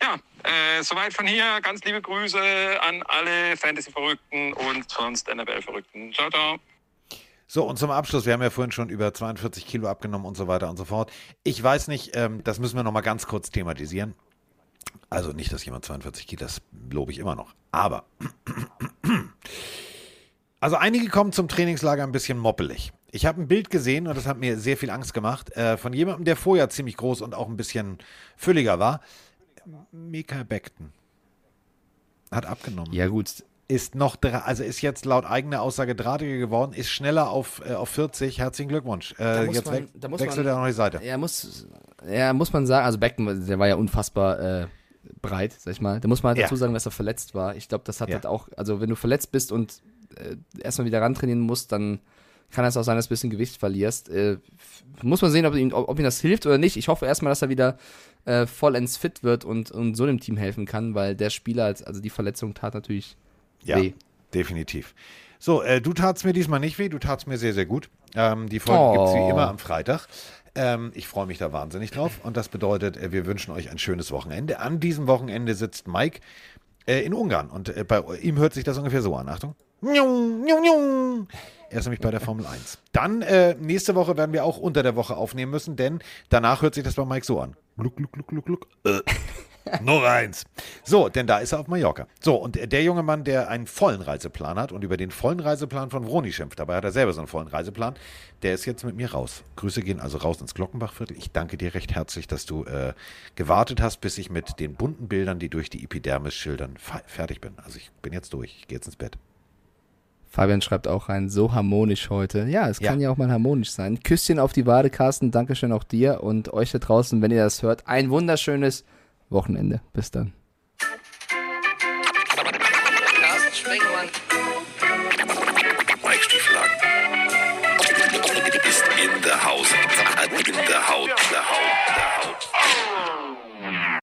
Ja, äh, soweit von hier. Ganz liebe Grüße an alle Fantasy-Verrückten und sonst NFL-Verrückten. Ciao, ciao. So, und zum Abschluss, wir haben ja vorhin schon über 42 Kilo abgenommen und so weiter und so fort. Ich weiß nicht, ähm, das müssen wir noch mal ganz kurz thematisieren. Also nicht, dass jemand 42 Kilo, das lobe ich immer noch. Aber, also einige kommen zum Trainingslager ein bisschen moppelig. Ich habe ein Bild gesehen und das hat mir sehr viel Angst gemacht, äh, von jemandem, der vorher ziemlich groß und auch ein bisschen fülliger war. Mika Beckton. Hat abgenommen Ja, gut. Ist noch, also ist jetzt laut eigener Aussage drahtiger geworden, ist schneller auf, äh, auf 40. Herzlichen Glückwunsch. Äh, jetzt man- da muss wechselt man- er noch die Seite. Ja, muss, ja, muss man sagen, also Becken, der war ja unfassbar äh, breit, sag ich mal. Da muss man halt Ja. dazu sagen, dass er verletzt war. Ich glaube, das hat Ja. halt auch, also wenn du verletzt bist und äh, erstmal wieder rantrainieren musst, dann kann es auch sein, dass du ein bisschen Gewicht verlierst. Äh, muss man sehen, ob ihm, ob, ob ihm das hilft oder nicht. Ich hoffe erstmal, dass er wieder äh, vollends fit wird und, und so dem Team helfen kann, weil der Spieler, also die Verletzung tat natürlich Ja, weh. definitiv. So, äh, du tatst mir diesmal nicht weh, du tatst mir sehr, sehr gut. Ähm, die Folge Oh. gibt es wie immer am Freitag. Ähm, ich freue mich da wahnsinnig drauf und das bedeutet, äh, wir wünschen euch ein schönes Wochenende. An diesem Wochenende sitzt Mike äh, in Ungarn und äh, bei ihm hört sich das ungefähr so an. Achtung. Er ist nämlich bei der Formel 1. Dann äh, nächste Woche werden wir auch unter der Woche aufnehmen müssen, denn danach hört sich das bei Mike so an. Gluck, gluck, gluck, gluck, gluck. Noch eins. So, denn da ist er auf Mallorca. So, und der junge Mann, der einen vollen Reiseplan hat und über den vollen Reiseplan von Vroni schimpft, dabei hat er selber so einen vollen Reiseplan, der ist jetzt mit mir raus. Grüße gehen also raus ins Glockenbachviertel. Ich danke dir recht herzlich, dass du äh, gewartet hast, bis ich mit den bunten Bildern, die durch die Epidermis schildern, fe- fertig bin. Also ich bin jetzt durch. Ich gehe jetzt ins Bett. Fabian schreibt auch rein, so harmonisch heute. Ja, es Ja. kann ja auch mal harmonisch sein. Küsschen auf die Wade, Carsten. Dankeschön auch dir und euch da draußen, wenn ihr das hört. Ein wunderschönes Wochenende. Bis dann. Carsten Sprengemann. Mike Stieflagen. Ist in der Haus. In der Haus.